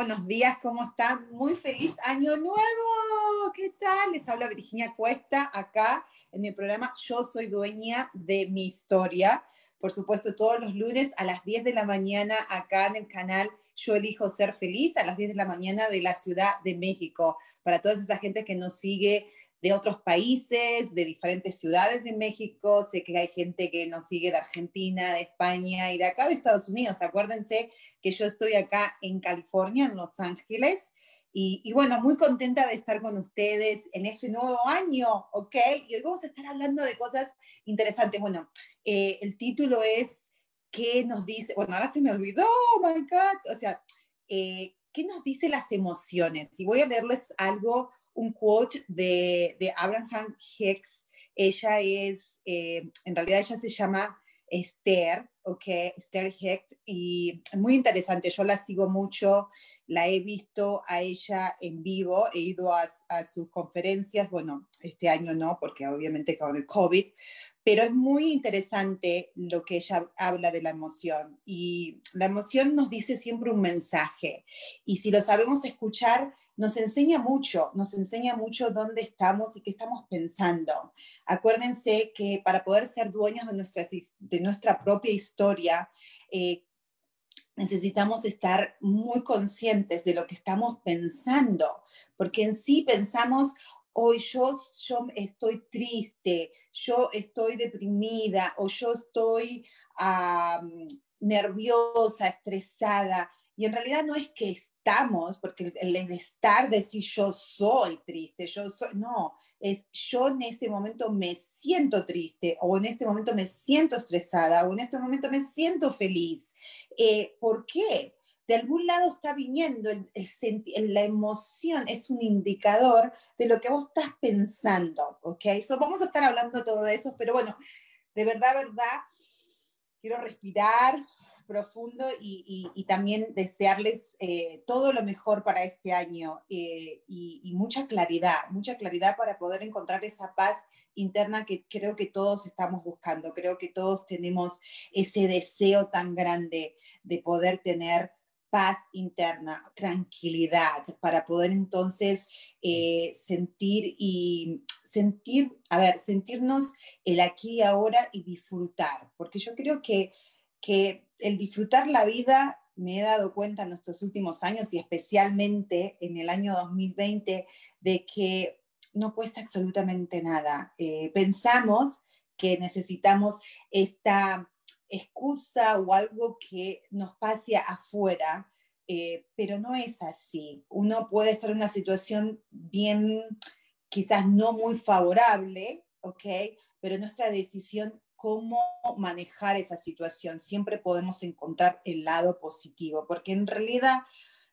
Buenos días, ¿cómo están? Muy feliz año nuevo. ¿Qué tal? Les habla Virginia Cuesta acá en el programa Yo soy dueña de mi historia. Por supuesto, todos los lunes a las 10 de la mañana acá en el canal Yo elijo ser feliz, a las 10 de la mañana de la Ciudad de México. Para toda esa gente que nos sigue de otros países, de diferentes ciudades de México. Sé que hay gente que nos sigue de Argentina, de España y de acá de Estados Unidos. Acuérdense que yo estoy acá en California, en Los Ángeles. Y, bueno, muy contenta de estar con ustedes en este nuevo año, ¿ok? Y hoy vamos a estar hablando de cosas interesantes. Bueno, eh, el título es, ¿qué nos dice? Bueno, ahora se me olvidó, oh my God. O sea, eh, ¿qué nos dice las emociones? Y voy a leerles algo un quote de, de Abraham Hicks. Ella es, eh, en realidad ella se llama Esther, ¿ok? Esther Hicks, y muy interesante, yo la sigo mucho, la he visto a ella en vivo, he ido a, a sus conferencias, bueno, este año no, porque obviamente con el COVID, pero es muy interesante lo que ella habla de la emoción y la emoción nos dice siempre un mensaje y si lo sabemos escuchar nos enseña mucho, nos enseña mucho dónde estamos y qué estamos pensando. Acuérdense que para poder ser dueños de nuestra, de nuestra propia historia, eh, necesitamos estar muy conscientes de lo que estamos pensando, porque en sí pensamos, hoy yo, yo estoy triste, yo estoy deprimida o yo estoy nerviosa, estresada. Y en realidad no es que estamos, porque el, estar, decir yo soy triste, yo soy, no, es yo en este momento me siento triste o en este momento me siento estresada o en este momento me siento feliz. Eh, ¿Por qué? de algún lado está viniendo, el, la emoción es un indicador de lo que vos estás pensando, ¿ok? So, vamos a estar hablando de todo eso, pero bueno, de verdad, verdad, quiero respirar profundo y, también desearles eh, todo lo mejor para este año eh, y, mucha claridad, mucha claridad para poder encontrar esa paz interna que creo que todos estamos buscando. Creo que todos tenemos ese deseo tan grande de poder tener paz interna, tranquilidad, para poder entonces eh, sentir y sentir, a ver, sentirnos el aquí y ahora y disfrutar, porque yo creo que, que el disfrutar la vida, me he dado cuenta en estos últimos años y especialmente en el año 2020, de que no cuesta absolutamente nada. Eh, pensamos que necesitamos esta excusa o algo que nos pase afuera, eh, pero no es así. Uno puede estar en una situación bien, quizás no muy favorable, ¿ok? Pero nuestra decisión cómo manejar esa situación. Siempre podemos encontrar el lado positivo, porque en realidad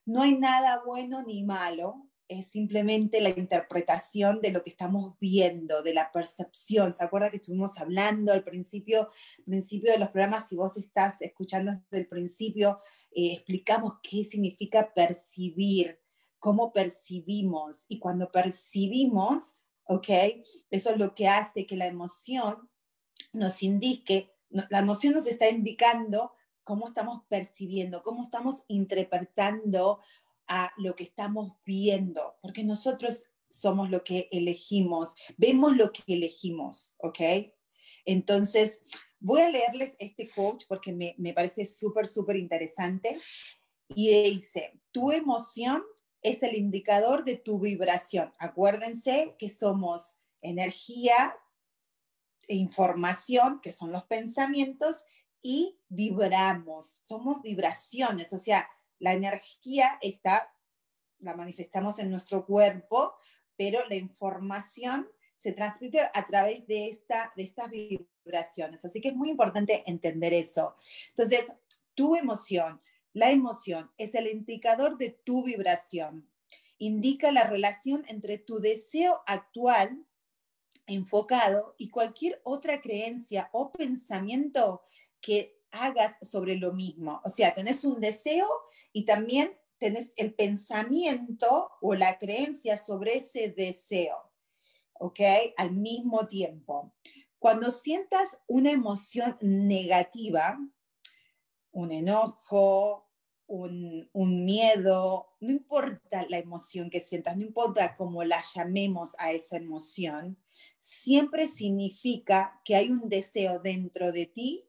no hay nada bueno ni malo, es simplemente la interpretación de lo que estamos viendo, de la percepción. ¿Se acuerda que estuvimos hablando al principio, principio de los programas? Si vos estás escuchando desde el principio, eh, explicamos qué significa percibir, cómo percibimos. Y cuando percibimos, ¿ok? Eso es lo que hace que la emoción nos indique, la emoción nos está indicando cómo estamos percibiendo, cómo estamos interpretando a lo que estamos viendo, porque nosotros somos lo que elegimos, vemos lo que elegimos, ¿ok? Entonces, voy a leerles este quote porque me, me parece súper, súper interesante. Y dice, tu emoción es el indicador de tu vibración. Acuérdense que somos energía información, que son los pensamientos, y vibramos, somos vibraciones, o sea, la energía está, la manifestamos en nuestro cuerpo, pero la información se transmite a través de, esta, de estas vibraciones. Así que es muy importante entender eso. Entonces, tu emoción, la emoción es el indicador de tu vibración. Indica la relación entre tu deseo actual enfocado y cualquier otra creencia o pensamiento que hagas sobre lo mismo. O sea, tenés un deseo y también tenés el pensamiento o la creencia sobre ese deseo, ¿ok? Al mismo tiempo. Cuando sientas una emoción negativa, un enojo, un, un, miedo, no importa la emoción que sientas, no importa cómo la llamemos a esa emoción, siempre significa que hay un deseo dentro de ti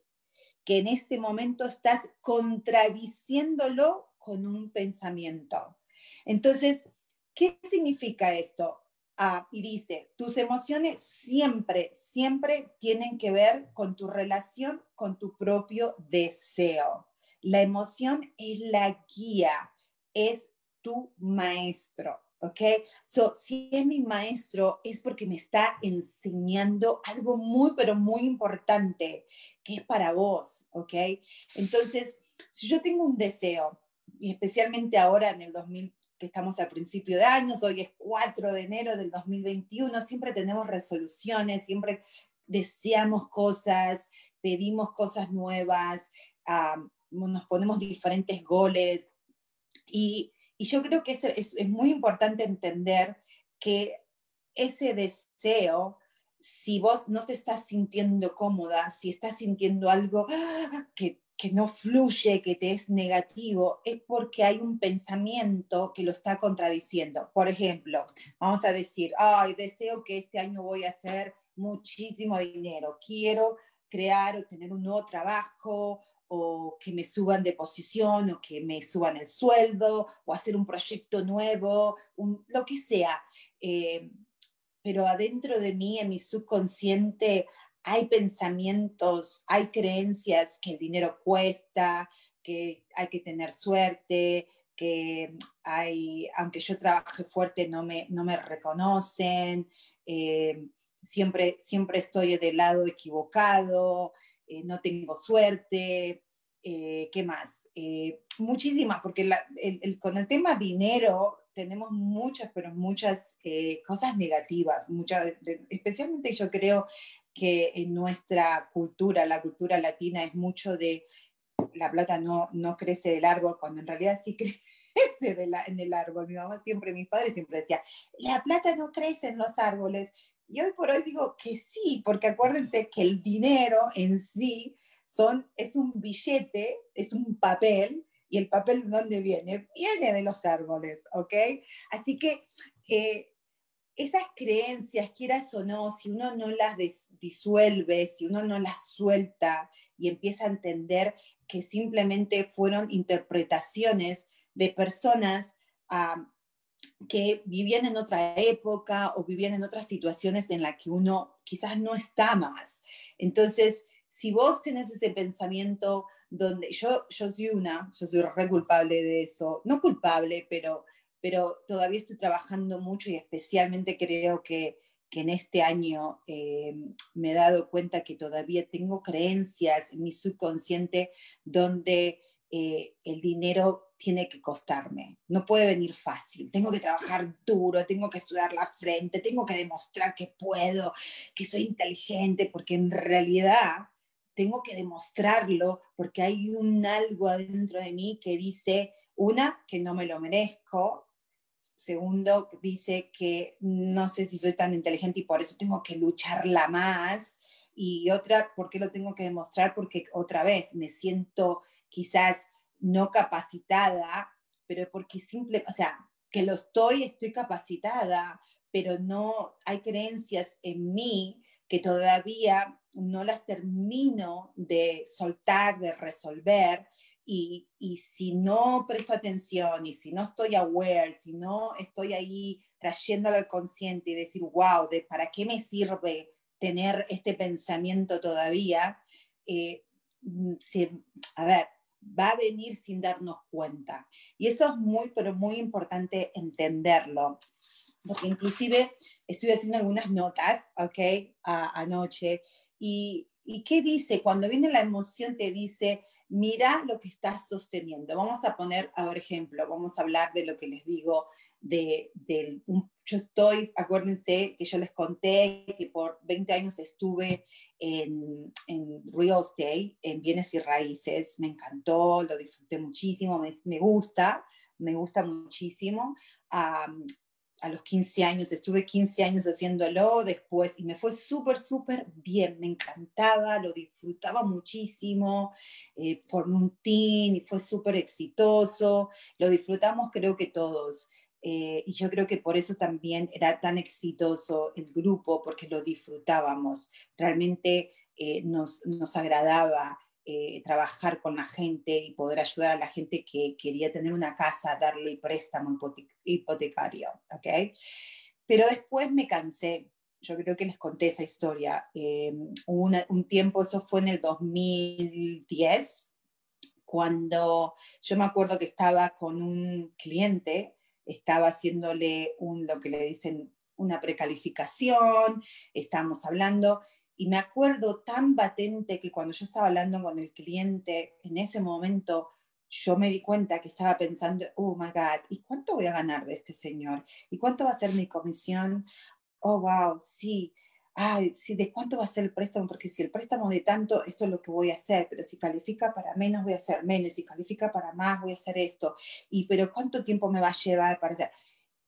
que en este momento estás contradiciéndolo con un pensamiento. Entonces, ¿qué significa esto? Ah, y dice, tus emociones siempre, siempre tienen que ver con tu relación con tu propio deseo. La emoción es la guía, es tu maestro. ¿Ok? So, si es mi maestro es porque me está enseñando algo muy, pero muy importante, que es para vos, ¿ok? Entonces, si yo tengo un deseo, y especialmente ahora en el 2000, que estamos al principio de años, hoy es 4 de enero del 2021, siempre tenemos resoluciones, siempre deseamos cosas, pedimos cosas nuevas, nos ponemos diferentes goles y y yo creo que es, es, muy importante entender que ese deseo, si vos no te estás sintiendo cómoda, si estás sintiendo algo que, que no fluye, que te es negativo, es porque hay un pensamiento que lo está contradiciendo. Por ejemplo, vamos a decir, ay, deseo que este año voy a hacer muchísimo dinero, quiero crear o tener un nuevo trabajo o que me suban de posición o que me suban el sueldo o hacer un proyecto nuevo, lo que sea. Eh, pero adentro de mí, en mi subconsciente, hay pensamientos, hay creencias que el dinero cuesta, que hay que tener suerte, que hay, aunque yo trabaje fuerte, no me, no me reconocen, eh, siempre, siempre estoy del lado equivocado, eh, no tengo suerte, eh, ¿qué más? Eh, muchísimas, porque con el tema dinero tenemos muchas, pero muchas cosas negativas, muchas, especialmente yo creo que en nuestra cultura, la cultura latina, es mucho de la plata no, no crece del árbol, cuando en realidad sí crece en el árbol. Mi mamá siempre, mis padres siempre decía, la plata no crece en los árboles, y hoy por hoy digo que sí, porque acuérdense que el dinero en sí son, es un billete, es un papel, y el papel de dónde viene? Viene de los árboles, ¿ok? Así que eh, esas creencias, quieras o no, si uno no las disuelve, si uno no las suelta y empieza a entender que simplemente fueron interpretaciones de personas que vivían en otra época o vivían en otras situaciones en las que uno quizás no está más. Entonces, si vos tenés ese pensamiento donde yo, yo soy una, yo soy re culpable de eso, no culpable, pero, pero todavía estoy trabajando mucho y especialmente creo que, que en este año eh, me he dado cuenta que todavía tengo creencias en mi subconsciente donde eh, el dinero tiene que costarme, no puede venir fácil, tengo que trabajar duro, tengo que estudiar la frente, tengo que demostrar que puedo, que soy inteligente, porque en realidad tengo que demostrarlo porque hay un algo adentro de mí que dice, una, que no me lo merezco, segundo, dice que no sé si soy tan inteligente y por eso tengo que lucharla más, y otra, ¿por qué lo tengo que demostrar? Porque otra vez me siento quizás no capacitada, pero porque simple, o sea, que lo estoy, estoy capacitada, pero no hay creencias en mí que todavía no las termino de soltar, de resolver, y, si no presto atención y si no estoy aware, si no estoy ahí trayéndolo al consciente y decir, wow, de, ¿para qué me sirve tener este pensamiento todavía? Eh, a ver, va a venir sin darnos cuenta. Y eso es muy, pero muy importante entenderlo, porque inclusive estoy haciendo algunas notas, ¿ok? anoche, y, y ¿qué dice? Cuando viene la emoción te dice, mira lo que estás sosteniendo. Vamos a poner, a ejemplo, vamos a hablar de lo que les digo, de, yo estoy, acuérdense que yo les conté que por 20 años estuve en, en real estate, en bienes y raíces, me encantó, lo disfruté muchísimo, me, gusta, me gusta muchísimo a los 15 años, estuve 15 años haciéndolo después y me fue súper, súper bien, me encantaba, lo disfrutaba muchísimo, eh, formé un team y fue súper exitoso, lo disfrutamos creo que todos. Eh, y yo creo que por eso también era tan exitoso el grupo, porque lo disfrutábamos, realmente eh, nos, nos agradaba eh, trabajar con la gente y poder ayudar a la gente que quería tener una casa, darle el préstamo hipotecario, ¿ok? Pero después me cansé, yo creo que les conté esa historia, eh, un tiempo, eso fue en el 2010, cuando yo me acuerdo que estaba con un cliente, estaba haciéndole un, lo que le dicen una precalificación, estamos hablando, y me acuerdo tan patente que cuando yo estaba hablando con el cliente, en ese momento yo me di cuenta que estaba pensando, oh my God, ¿y cuánto voy a ganar de este señor? ¿Y cuánto va a ser mi comisión? Oh, wow, sí. Ay, sí, ¿de cuánto va a ser el préstamo? Porque si el préstamo de tanto, esto es lo que voy a hacer, pero si califica para menos, voy a hacer menos, si califica para más, voy a hacer esto. Y, pero ¿cuánto tiempo me va a llevar para hacer?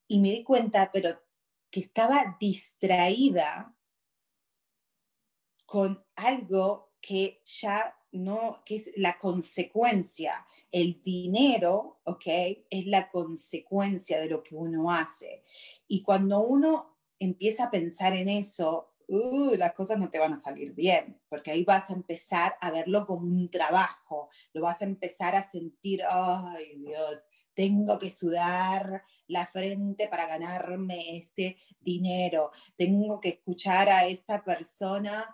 Y me di cuenta, pero que estaba distraída con algo que ya no, que es la consecuencia. El dinero, ¿ok? Es la consecuencia de lo que uno hace. Y cuando uno empieza a pensar en eso, uh, las cosas no te van a salir bien, porque ahí vas a empezar a verlo como un trabajo, lo vas a empezar a sentir, ay Dios, tengo que sudar la frente para ganarme este dinero, tengo que escuchar a esta persona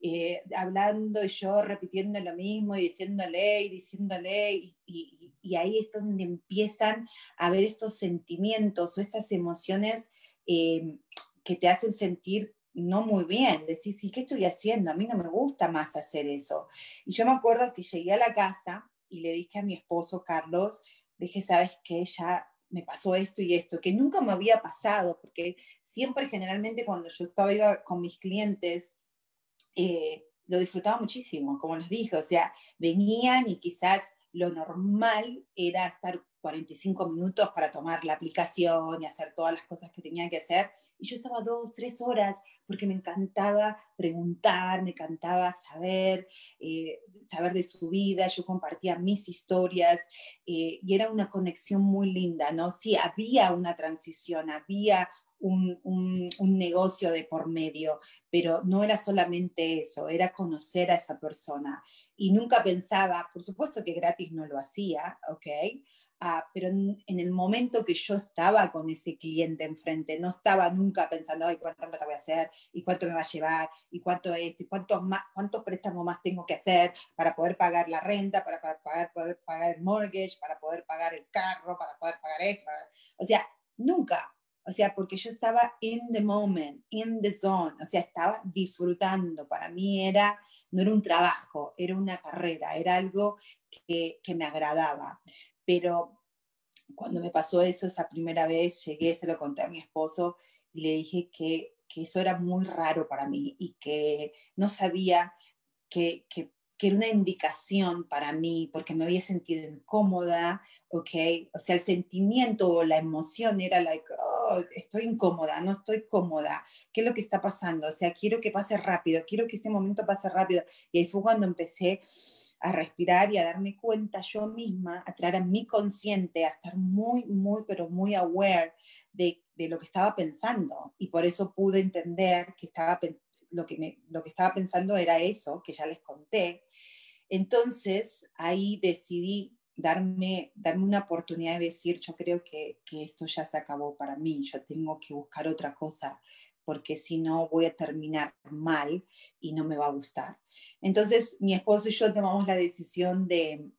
eh, hablando y yo repitiendo lo mismo y diciéndole y diciéndole, y, ahí es donde empiezan a ver estos sentimientos o estas emociones eh, que te hacen sentir no muy bien, decís, ¿y qué estoy haciendo? A mí no me gusta más hacer eso. Y yo me acuerdo que llegué a la casa y le dije a mi esposo Carlos, dije, ¿sabes qué? Ya me pasó esto y esto, que nunca me había pasado, porque siempre generalmente cuando yo estaba con mis clientes, eh, lo disfrutaba muchísimo, como les dije, o sea, venían y quizás lo normal era estar 45 minutos para tomar la aplicación y hacer todas las cosas que tenían que hacer. Y yo estaba dos, tres horas porque me encantaba preguntar, me encantaba saber, eh, saber de su vida, yo compartía mis historias eh, y era una conexión muy linda, ¿no? Sí, había una transición, había un, negocio de por medio, pero no era solamente eso, era conocer a esa persona. Y nunca pensaba, por supuesto que gratis no lo hacía, ¿ok? Ah, pero en, el momento que yo estaba con ese cliente enfrente, no estaba nunca pensando, ay, cuánto me voy a hacer, y cuánto me va a llevar, y cuánto es, y cuántos, más, cuántos préstamos más tengo que hacer para poder pagar la renta, para, para poder pagar el mortgage, para poder pagar el carro, para poder pagar esto. O sea, nunca, o sea, porque yo estaba in the moment, in the zone, o sea, estaba disfrutando. Para mí era, no era un trabajo, era una carrera, era algo que, que me agradaba. Pero cuando me pasó eso esa primera vez, llegué, se lo conté a mi esposo y le dije que, que eso era muy raro para mí y que no sabía que, que era una indicación para mí porque me había sentido incómoda, ¿ok? O sea, el sentimiento o la emoción era like, oh, estoy incómoda, no estoy cómoda, ¿qué es lo que está pasando? O sea, quiero que pase rápido, quiero que este momento pase rápido. Y ahí fue cuando empecé a respirar y a darme cuenta yo misma, a traer a mi consciente, a estar muy, muy, pero muy aware de, de lo que estaba pensando. Y por eso pude entender que estaba lo que, lo que estaba pensando era eso, que ya les conté. Entonces, ahí decidí darme, darme una oportunidad de decir, yo creo que, que esto ya se acabó para mí, yo tengo que buscar otra cosa, porque si no voy a terminar mal y no me va a gustar. Entonces, mi esposo y yo tomamos la decisión de,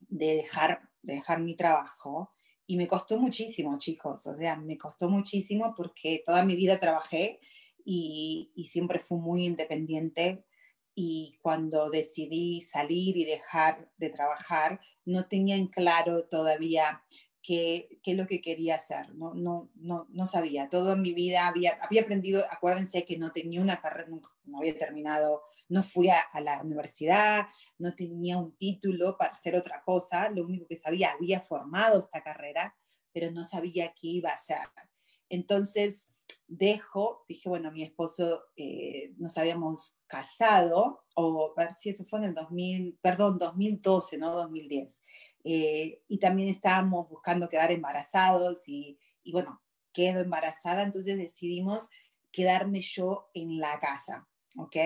de dejar, de dejar mi trabajo y me costó muchísimo, chicos, o sea, me costó muchísimo porque toda mi vida trabajé y, y siempre fui muy independiente y cuando decidí salir y dejar de trabajar, no tenía en claro todavía qué, qué es lo que quería hacer, no, no, no, no sabía. Toda mi vida había, había aprendido, acuérdense que no tenía una carrera, no había terminado, no fui a, a, la universidad, no tenía un título para hacer otra cosa, lo único que sabía, había formado esta carrera, pero no sabía qué iba a hacer. Entonces, dejo, dije, bueno, mi esposo eh, nos habíamos casado, o a ver si eso fue en el 2000, perdón, 2012, no 2010. Eh, y también estábamos buscando quedar embarazados y, y, bueno, quedo embarazada, entonces decidimos quedarme yo en la casa, ¿ok?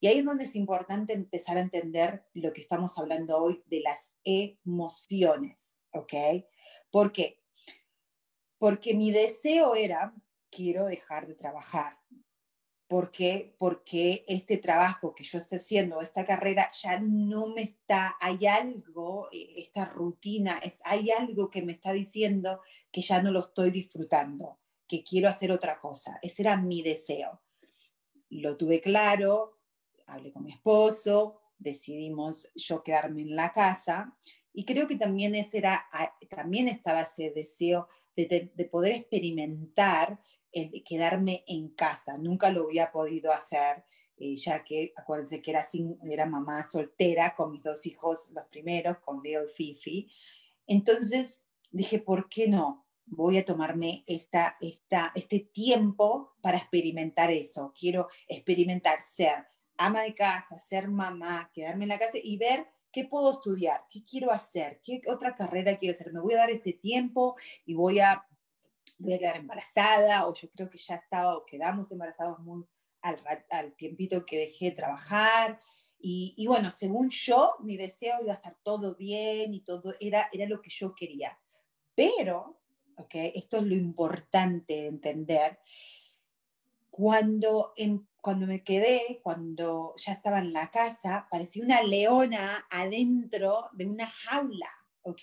Y ahí es donde es importante empezar a entender lo que estamos hablando hoy de las emociones, ¿ok? ¿Por qué? Porque mi deseo era quiero dejar de trabajar. ¿Por qué? Porque este trabajo que yo estoy haciendo, esta carrera, ya no me está, hay algo, eh, esta rutina, hay algo que me está diciendo que ya no lo estoy disfrutando, que quiero hacer otra cosa. Ese era mi deseo. Lo tuve claro, hablé con mi esposo, decidimos yo quedarme en la casa y creo que también, ese era, ah, también estaba ese deseo de, de, de poder experimentar el de quedarme en casa. Nunca lo había podido hacer, eh, ya que acuérdense que era, sin, era mamá soltera con mis dos hijos, los primeros, con Leo y Fifi. Entonces dije, ¿por qué no? Voy a tomarme esta, esta, este tiempo para experimentar eso. Quiero experimentar ser ama de casa, ser mamá, quedarme en la casa y ver qué puedo estudiar, qué quiero hacer, qué otra carrera quiero hacer. Me voy a dar este tiempo y voy a voy a quedar embarazada, o yo creo que ya estaba, o quedamos embarazados muy al, al tiempito que dejé de trabajar. Y, y, bueno, según yo, mi deseo iba a estar todo bien y todo era, era lo que yo quería. Pero, ok, esto es lo importante de entender, cuando, en, cuando me quedé, cuando ya estaba en la casa, parecía una leona adentro de una jaula. ¿Ok?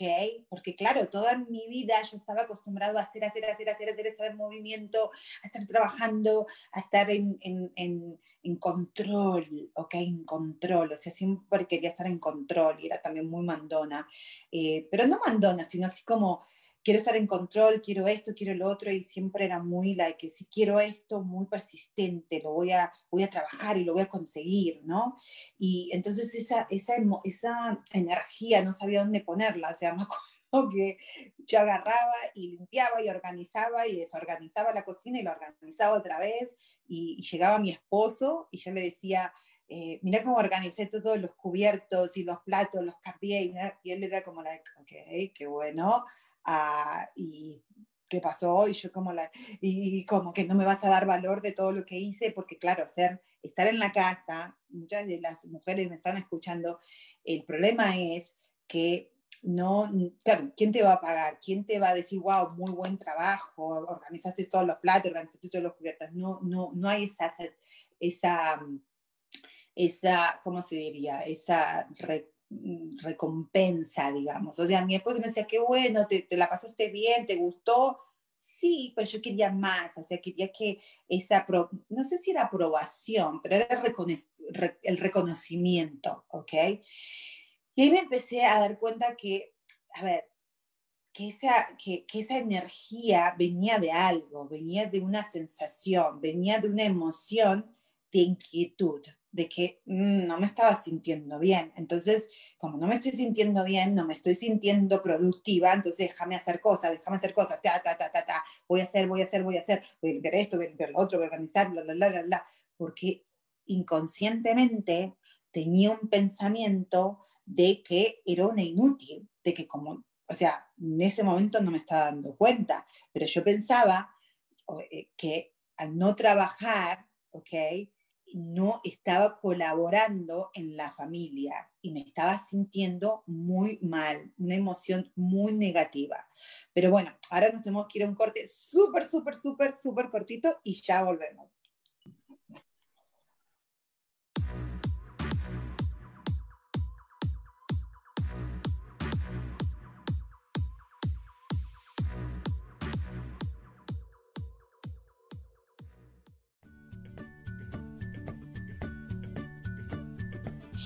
Porque claro, toda mi vida yo estaba acostumbrado a hacer, hacer, hacer, hacer, hacer, estar en movimiento, a estar trabajando, a estar en, en, en, en, control, ¿ok? En control, o sea, siempre quería estar en control y era también muy mandona, eh, pero no mandona, sino así como quiero estar en control, quiero esto, quiero lo otro, y siempre era muy la que si quiero esto, muy persistente, lo voy a, voy a trabajar y lo voy a conseguir, ¿no? Y entonces esa, esa, esa energía no sabía dónde ponerla, o sea, me acuerdo que yo agarraba y limpiaba y organizaba y desorganizaba la cocina y lo organizaba otra vez, y, y llegaba mi esposo y yo le decía, eh, mira cómo organicé todos los cubiertos y los platos, los cambié, y, y él era como la, ok, qué bueno, uh, y qué pasó y yo como la y como que no me vas a dar valor de todo lo que hice porque claro hacer estar en la casa muchas de las mujeres me están escuchando el problema es que no claro quién te va a pagar quién te va a decir wow muy buen trabajo organizaste todos los platos organizaste todos los cubiertos no no no hay esa esa esa cómo se diría esa Mm, recompensa, digamos. O sea, mi esposo me decía, qué bueno, te, te, la pasaste bien, te gustó. Sí, pero yo quería más, o sea, quería que esa, no sé si era aprobación, pero era el reconocimiento, ¿ok? Y ahí me empecé a dar cuenta que, a ver, que esa, que, que esa energía venía de algo, venía de una sensación, venía de una emoción de inquietud, de que mmm, no me estaba sintiendo bien. Entonces, como no me estoy sintiendo bien, no me estoy sintiendo productiva, entonces déjame hacer cosas, déjame hacer cosas, ta, ta, ta, ta, ta, voy a hacer, voy a hacer, voy a hacer, voy a ver esto, voy a ver lo otro, voy a organizar, bla, bla, bla, bla, porque inconscientemente tenía un pensamiento de que era una inútil, de que como, o sea, en ese momento no me estaba dando cuenta, pero yo pensaba eh, que al no trabajar, ¿ok? No estaba colaborando en la familia y me estaba sintiendo muy mal, una emoción muy negativa. Pero bueno, ahora nos tenemos que ir a un corte súper, súper, súper, súper cortito y ya volvemos.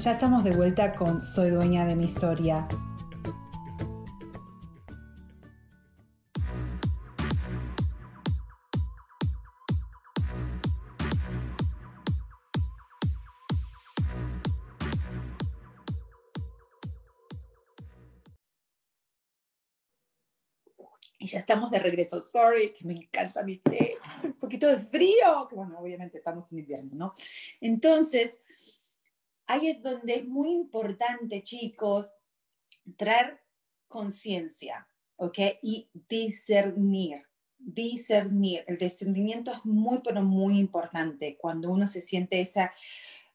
Ya estamos de vuelta con Soy dueña de mi historia. Y ya estamos de regreso. Sorry, que me encanta mi té. Hace un poquito de frío, bueno, obviamente estamos en invierno, ¿no? Entonces, ahí es donde es muy importante, chicos, traer conciencia, ¿ok? Y discernir, discernir. El discernimiento es muy, pero muy importante cuando uno se siente esa,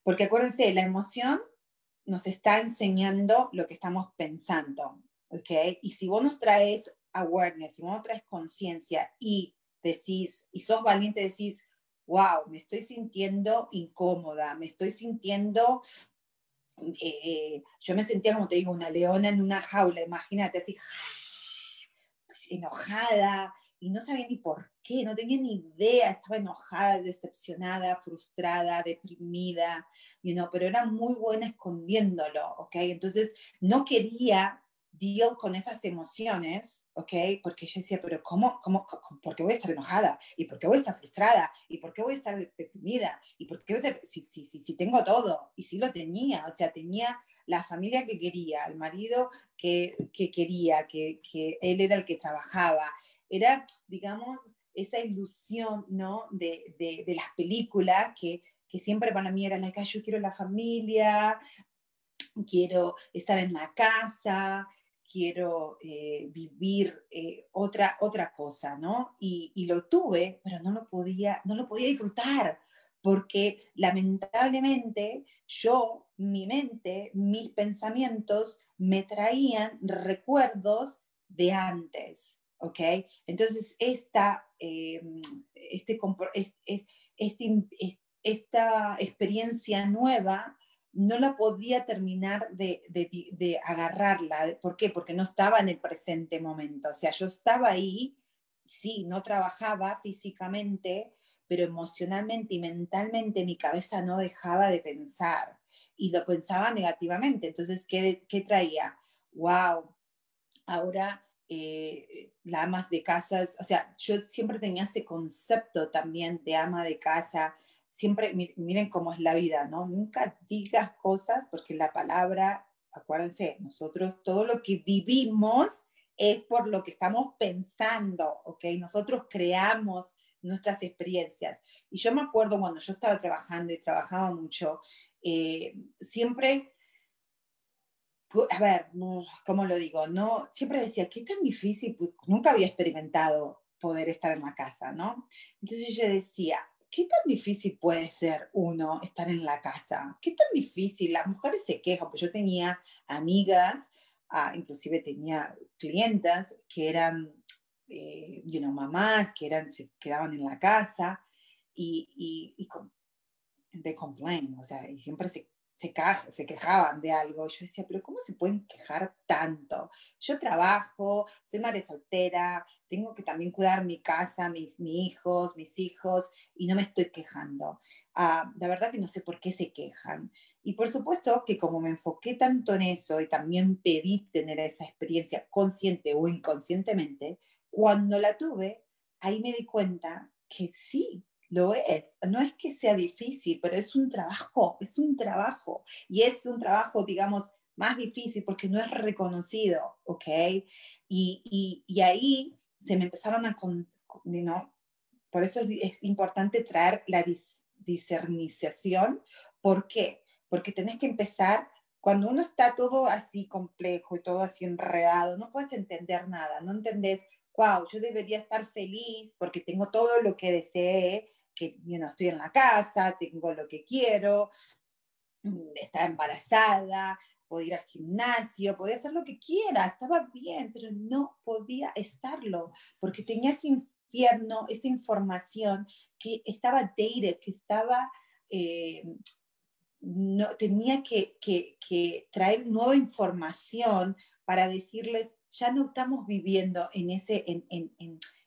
porque acuérdense, la emoción nos está enseñando lo que estamos pensando, ¿ok? Y si vos nos traes awareness, si vos nos traes conciencia y decís, y sos valiente, decís, wow, me estoy sintiendo incómoda, me estoy sintiendo, eh, yo me sentía, como te digo, una leona en una jaula, imagínate, así, enojada, y no sabía ni por qué, no tenía ni idea, estaba enojada, decepcionada, frustrada, deprimida, you pero era muy buena escondiéndolo, ¿ok? Entonces no quería deal con esas emociones, ¿ok? Porque yo decía, pero ¿cómo, cómo, por qué voy a estar enojada? ¿Y por qué voy a estar frustrada? ¿Y por qué voy a estar deprimida? ¿Y por qué voy a si, si, si, si, tengo todo? Y sí lo tenía, o sea, tenía la familia que quería, el marido que, que quería, que, que, él era el que trabajaba. Era, digamos, esa ilusión, ¿no? De, de, de las películas que, que siempre para mí era la que yo quiero la familia, quiero estar en la casa, quiero eh, vivir eh, otra, otra cosa, ¿no? Y, y, lo tuve, pero no lo, podía, no lo podía disfrutar, porque lamentablemente yo, mi mente, mis pensamientos me traían recuerdos de antes, ¿ok? Entonces, esta, eh, este, este, esta experiencia nueva no la podía terminar de, de, agarrarla. ¿Por qué? Porque no estaba en el presente momento. O sea, yo estaba ahí, sí, no trabajaba físicamente, pero emocionalmente y mentalmente mi cabeza no dejaba de pensar y lo pensaba negativamente. Entonces, ¿qué, qué traía? ¡Wow! Ahora eh, amas de casas, o sea, yo siempre tenía ese concepto también de ama de casa, siempre, miren cómo es la vida, ¿no? Nunca digas cosas porque la palabra, acuérdense, nosotros todo lo que vivimos es por lo que estamos pensando, ¿ok? Nosotros creamos nuestras experiencias. Y yo me acuerdo cuando yo estaba trabajando y trabajaba mucho, eh, siempre, a ver, ¿cómo lo digo? No, siempre decía, qué tan difícil, pues, nunca había experimentado poder estar en la casa, ¿no? Entonces yo decía, ¿qué tan difícil puede ser uno estar en la casa? ¿Qué tan difícil? Las mujeres se quejan, pues yo tenía amigas, ah, inclusive tenía clientas que eran, eh, you know, mamás, que eran, se quedaban en la casa y, y, y de complain, o sea, y siempre se se, quejaban de algo. Yo decía, pero ¿cómo se pueden quejar tanto? Yo trabajo, soy madre soltera, tengo que también cuidar mi casa, mis, mis hijos, mis hijos, y no me estoy quejando. Ah, la verdad que no sé por qué se quejan. Y por supuesto que como me enfoqué tanto en eso y también pedí tener esa experiencia consciente o inconscientemente, cuando la tuve, ahí me di cuenta que sí, lo es. No es que sea difícil, pero es un trabajo, es un trabajo. Y es un trabajo, digamos, más difícil porque no es reconocido, ¿ok? Y, y, ahí se me empezaron a, ¿no? Por eso es, importante traer la discernización. ¿Por qué? Porque tenés que empezar, cuando uno está todo así complejo y todo así enredado, no puedes entender nada, no entendés, wow, yo debería estar feliz porque tengo todo lo que deseé, que no estoy en la casa, tengo lo que quiero, mm, estaba embarazada, podía ir al gimnasio, podía hacer lo que quiera, estaba bien, pero no podía estarlo, porque tenía ese infierno, esa información que estaba dated, que estaba, eh, no, tenía que, que, traer nueva información para decirles, ya no estamos viviendo en ese,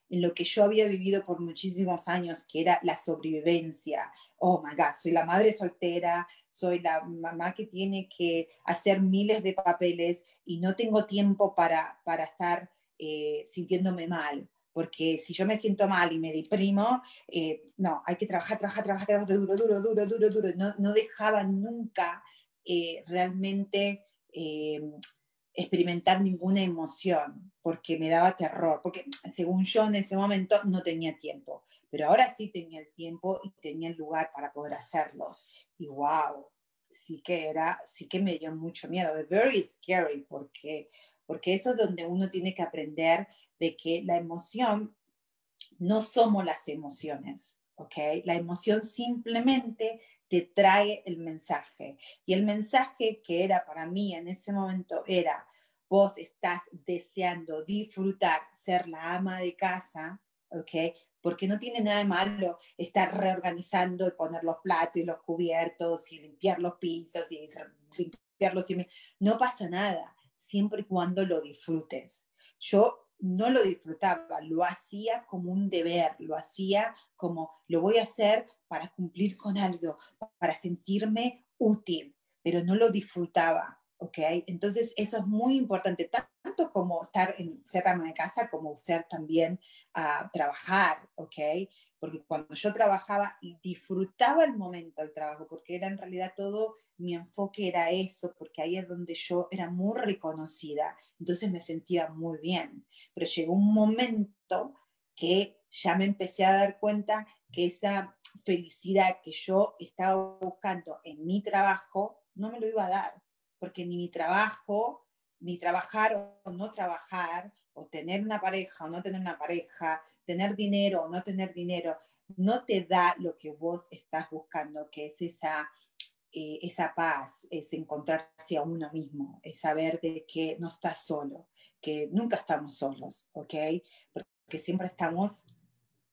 lo que yo había vivido por muchísimos años, que era la sobrevivencia. Oh my God, soy la madre soltera, soy la mamá que tiene que hacer miles de papeles y no tengo tiempo para, para estar eh, sintiéndome mal. Porque si yo me siento mal y me deprimo, eh, no, hay que trabajar, trabajar, trabajar, trabajar duro, duro, duro, duro, duro. No, no dejaba nunca eh, realmente experimentar ninguna emoción porque me daba terror, porque según yo en ese momento no tenía tiempo, pero ahora sí tenía el tiempo y tenía el lugar para poder hacerlo. Y wow, sí que era, sí que me dio mucho miedo, very scary, porque, porque eso es donde uno tiene que aprender de que la emoción no somos las emociones, ¿ok? La emoción simplemente te trae el mensaje. Y el mensaje que era para mí en ese momento era, vos estás deseando disfrutar, ser la ama de casa, ¿ok? Porque no tiene nada de malo estar reorganizando y poner los platos y los cubiertos y limpiar los pisos y limpiar los... No pasa nada, siempre y cuando lo disfrutes. Yo no lo disfrutaba, lo hacía como un deber, lo hacía como lo voy a hacer para cumplir con algo, para sentirme útil, pero no lo disfrutaba, ¿ok? Entonces eso es muy importante, tanto como estar en ser ama de casa, como ser también a trabajar, ¿ok? Porque cuando yo trabajaba, disfrutaba el momento del trabajo, porque era en realidad todo mi enfoque era eso, porque ahí es donde yo era muy reconocida, entonces me sentía muy bien. Pero llegó un momento que ya me empecé a dar cuenta que esa felicidad que yo estaba buscando en mi trabajo no me lo iba a dar, porque ni mi trabajo, ni trabajar o no trabajar, o tener una pareja o no tener una pareja, tener dinero o no tener dinero, no te da lo que vos estás buscando, que es esa eh, esa paz, es encontrarse a uno mismo, es saber de que no estás solo, que nunca estamos solos, ¿ok? Porque siempre estamos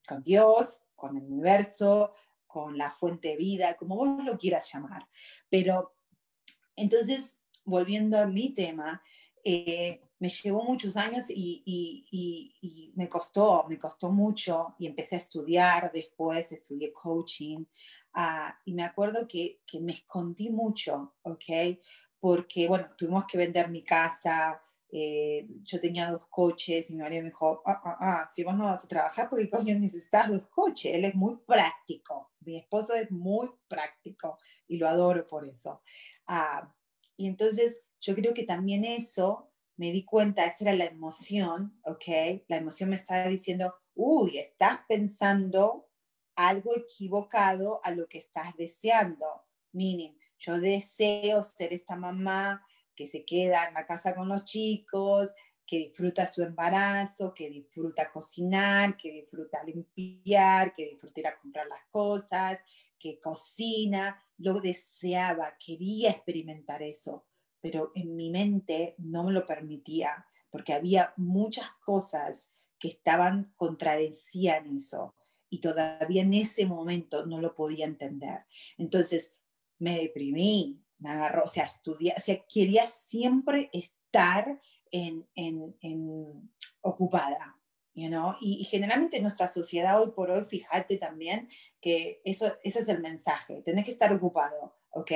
con Dios, con el universo, con la fuente de vida, como vos lo quieras llamar. Pero entonces, volviendo a mi tema, eh, me llevó muchos años y, y, me costó, me costó mucho y empecé a estudiar después, estudié coaching, Ah, y me acuerdo que, que, me escondí mucho, ¿ok? Porque, bueno, tuvimos que vender mi casa, eh, yo tenía dos coches y mi marido me dijo, ah, ah, ah, si vos no vas a trabajar, ¿por qué coño necesitas dos coches? Él es muy práctico, mi esposo es muy práctico y lo adoro por eso. Ah, y entonces yo creo que también eso me di cuenta, esa era la emoción, ¿ok? La emoción me estaba diciendo, uy, estás pensando algo equivocado a lo que estás deseando. Meaning, yo deseo ser esta mamá que se queda en la casa con los chicos, que disfruta su embarazo, que disfruta cocinar, que disfruta limpiar, que disfruta ir a comprar las cosas, que cocina. Lo deseaba, quería experimentar eso pero en mi mente no me lo permitía, porque había muchas cosas que estaban, contradecían eso, y todavía en ese momento no lo podía entender. Entonces me deprimí, me agarró, o sea, estudié, o sea, quería siempre estar en, en, en ocupada, You know? y, y, generalmente en nuestra sociedad hoy por hoy, fíjate también que eso, ese es el mensaje, tenés que estar ocupado, ¿ok?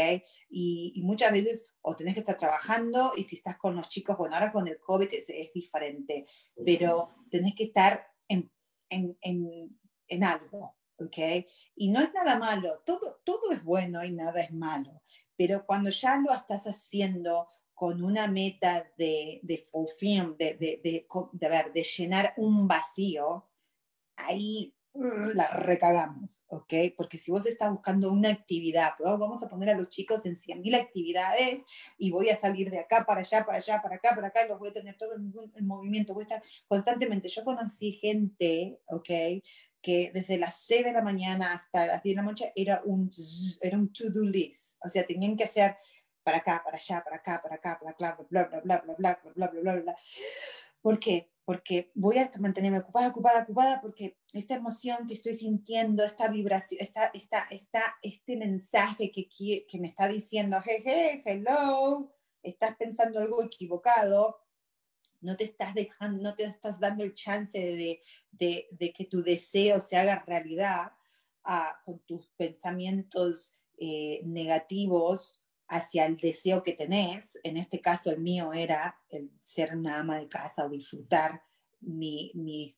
Y, y, muchas veces o tenés que estar trabajando y si estás con los chicos, bueno, ahora con el COVID es, es diferente, pero tenés que estar en, en, en, en, algo, ¿ok? Y no es nada malo, todo, todo es bueno y nada es malo, pero cuando ya lo estás haciendo con una meta de, de fulfill, de, de, de, de, ver, de llenar un vacío, ahí la recagamos, ¿ok? Porque si vos estás buscando una actividad, vamos a poner a los chicos en 100.000 actividades y voy a salir de acá para allá, para allá, para acá, para acá, y los voy a tener todo en, movimiento, voy a estar constantemente. Yo conocí gente, ¿ok? que desde las 6 de la mañana hasta las 10 de la noche era un, era un to-do list, o sea, tenían que hacer para acá, para allá, para acá, para acá, para acá, bla, bla, bla, bla, bla, bla, bla, bla, bla, bla. ¿Por qué? porque voy a mantenerme ocupada, ocupada, ocupada, porque esta emoción que estoy sintiendo, esta vibración, esta, esta, esta, este mensaje que, que me está diciendo, hey, hello, estás pensando algo equivocado, no te estás dejando, no te estás dando el chance de, de, de que tu deseo se haga realidad uh, con tus pensamientos eh, negativos hacia el deseo que tenés, en este caso el mío era el ser una ama de casa o disfrutar mi, mi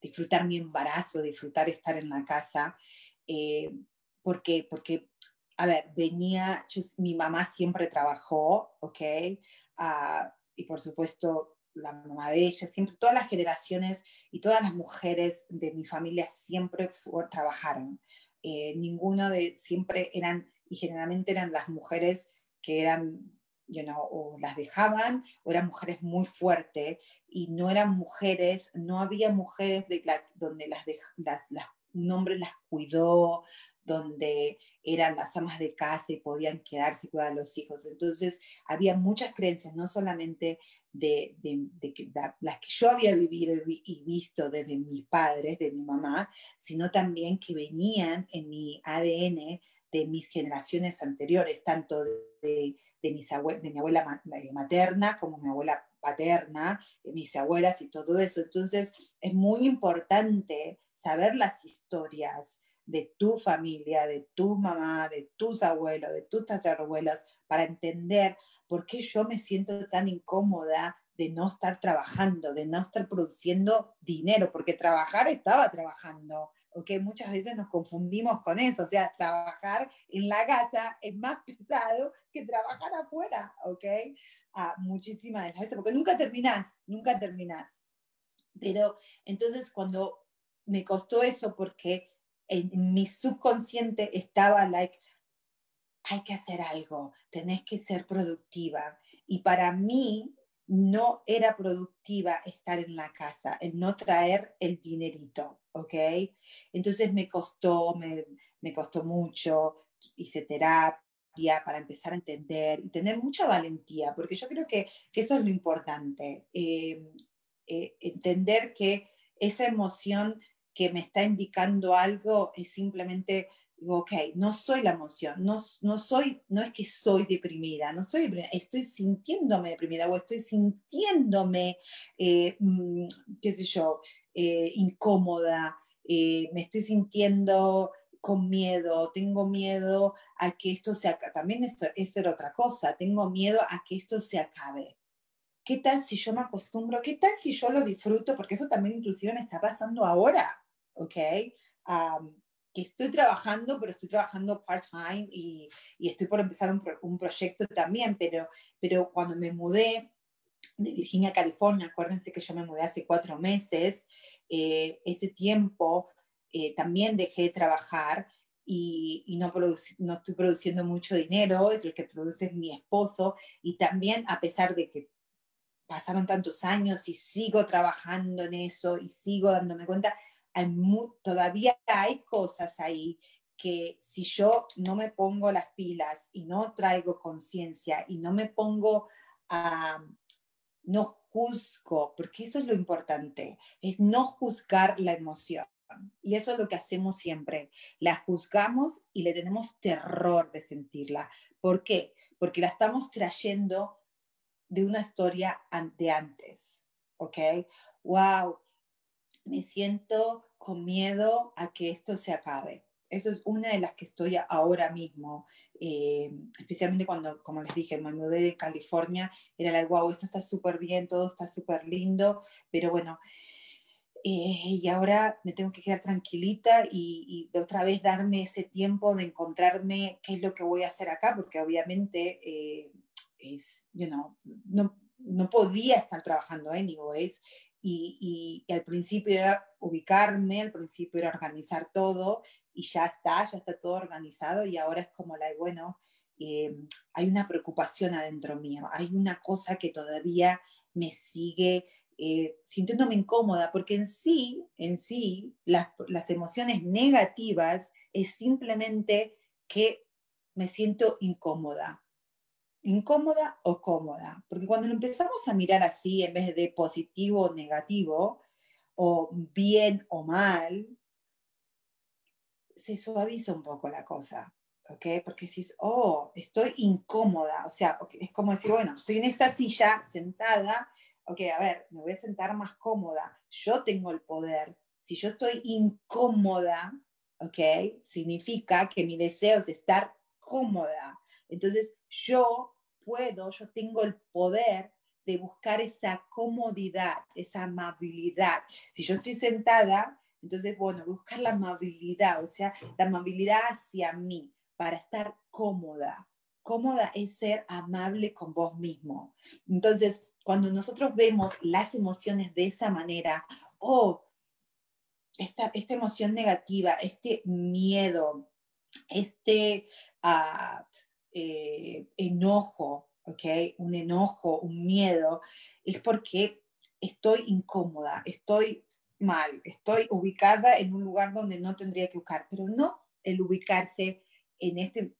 disfrutar mi embarazo, disfrutar estar en la casa, eh, porque, porque, a ver, venía, mi mamá siempre trabajó, ¿ok? Uh, y por supuesto la mamá de ella, siempre, todas las generaciones y todas las mujeres de mi familia siempre trabajaron. Eh, ninguno de, siempre eran y generalmente eran las mujeres que eran, you know, o las dejaban, o eran mujeres muy fuertes, y no eran mujeres, no había mujeres de la, donde las, de, las, un hombre las cuidó, donde eran las amas de casa y podían quedarse y cuidar a los hijos. Entonces, había muchas creencias, no solamente de, de, de las que yo había vivido y visto desde mis padres, de mi mamá, sino también que venían en mi ADN de mis generaciones anteriores, tanto de, de, mis abue de mi abuela materna como mi abuela paterna, mis abuelas y todo eso. Entonces, es muy importante saber las historias de tu familia, de tu mamá, de tus abuelos, de tus tatarabuelos, para entender por qué yo me siento tan incómoda de no estar trabajando, de no estar produciendo dinero, porque trabajar estaba trabajando, ¿ok? Muchas veces nos confundimos con eso, o sea, trabajar en la casa es más pesado que trabajar afuera, ¿ok? Ah, muchísimas veces, porque nunca terminás, nunca terminás. Pero entonces cuando me costó eso, porque en mi subconsciente estaba like, hay que hacer algo, tenés que ser productiva. Y para mí no era productiva estar en la casa, el no traer el dinerito, ¿ok? Entonces me costó, me, costó mucho, hice terapia para empezar a entender y tener mucha valentía, porque yo creo que, que eso es lo importante, eh, eh, entender que esa emoción que me está indicando algo es simplemente digo, ok, no soy la emoción, no, no, soy, no es que soy deprimida, no soy deprimida, estoy sintiéndome deprimida o estoy sintiéndome, eh, mm, qué sé yo, eh, incómoda, eh, me estoy sintiendo con miedo, tengo miedo a que esto se acabe, también es, es ser otra cosa, tengo miedo a que esto se acabe. ¿Qué tal si yo me acostumbro? ¿Qué tal si yo lo disfruto? Porque eso también inclusive me está pasando ahora, ¿ok? Um, que estoy trabajando, pero estoy trabajando part-time y, y, estoy por empezar un, un, proyecto también, pero, pero cuando me mudé de Virginia, California. Acuérdense que yo me mudé hace cuatro meses. Eh, ese tiempo eh, también dejé de trabajar y, no, no estoy produciendo mucho dinero, es el que produce mi esposo. Y también, a pesar de que pasaron tantos años y sigo trabajando en eso y sigo dándome cuenta, todavía hay cosas ahí que si yo no me pongo las pilas y no traigo conciencia y no me pongo a, no juzgo, porque eso es lo importante, es no juzgar la emoción. Y eso es lo que hacemos siempre. La juzgamos y le tenemos terror de sentirla. ¿Por qué? Porque la estamos trayendo de una historia de antes. ¿Ok? Wow, me siento con miedo a que esto se acabe. Eso es una de las que estoy ahora mismo, eh, especialmente cuando, como les dije, me mudé de California, era la, wow, esto está súper bien, todo está súper lindo, pero bueno, eh, y ahora me tengo que quedar tranquilita y, de otra vez darme ese tiempo de encontrarme qué es lo que voy a hacer acá, porque obviamente eh, es, you no, no podía estar trabajando anyways, y, al principio era ubicarme, al principio era organizar todo y ya está, ya está todo organizado y ahora es como la, bueno, eh, hay una preocupación adentro mío, hay una cosa que todavía me sigue eh, sintiéndome incómoda, porque en sí, en sí, las, las emociones negativas es simplemente que me siento incómoda, incómoda o cómoda, porque cuando lo empezamos a mirar así, en vez de positivo o negativo, o bien o mal, se suaviza un poco la cosa, ¿ok? Porque si oh, estoy incómoda, o sea, es como decir, bueno, estoy en esta silla sentada, ok, a ver, me voy a sentar más cómoda, yo tengo el poder. Si yo estoy incómoda, ok, significa que mi deseo es estar cómoda. Entonces, yo puedo, yo tengo el poder de buscar esa comodidad, esa amabilidad. Si yo estoy sentada, entonces, bueno, buscar la amabilidad, o sea, la amabilidad hacia mí para estar cómoda. Cómoda es ser amable con vos mismo. Entonces, cuando nosotros vemos las emociones de esa manera, oh, esta, esta emoción negativa, este miedo, este, uh, eh, enojo, ¿ok? Un enojo, un miedo, es porque estoy incómoda, estoy mal, estoy ubicada en un lugar donde no tendría que buscar, pero no el ubicarse en este,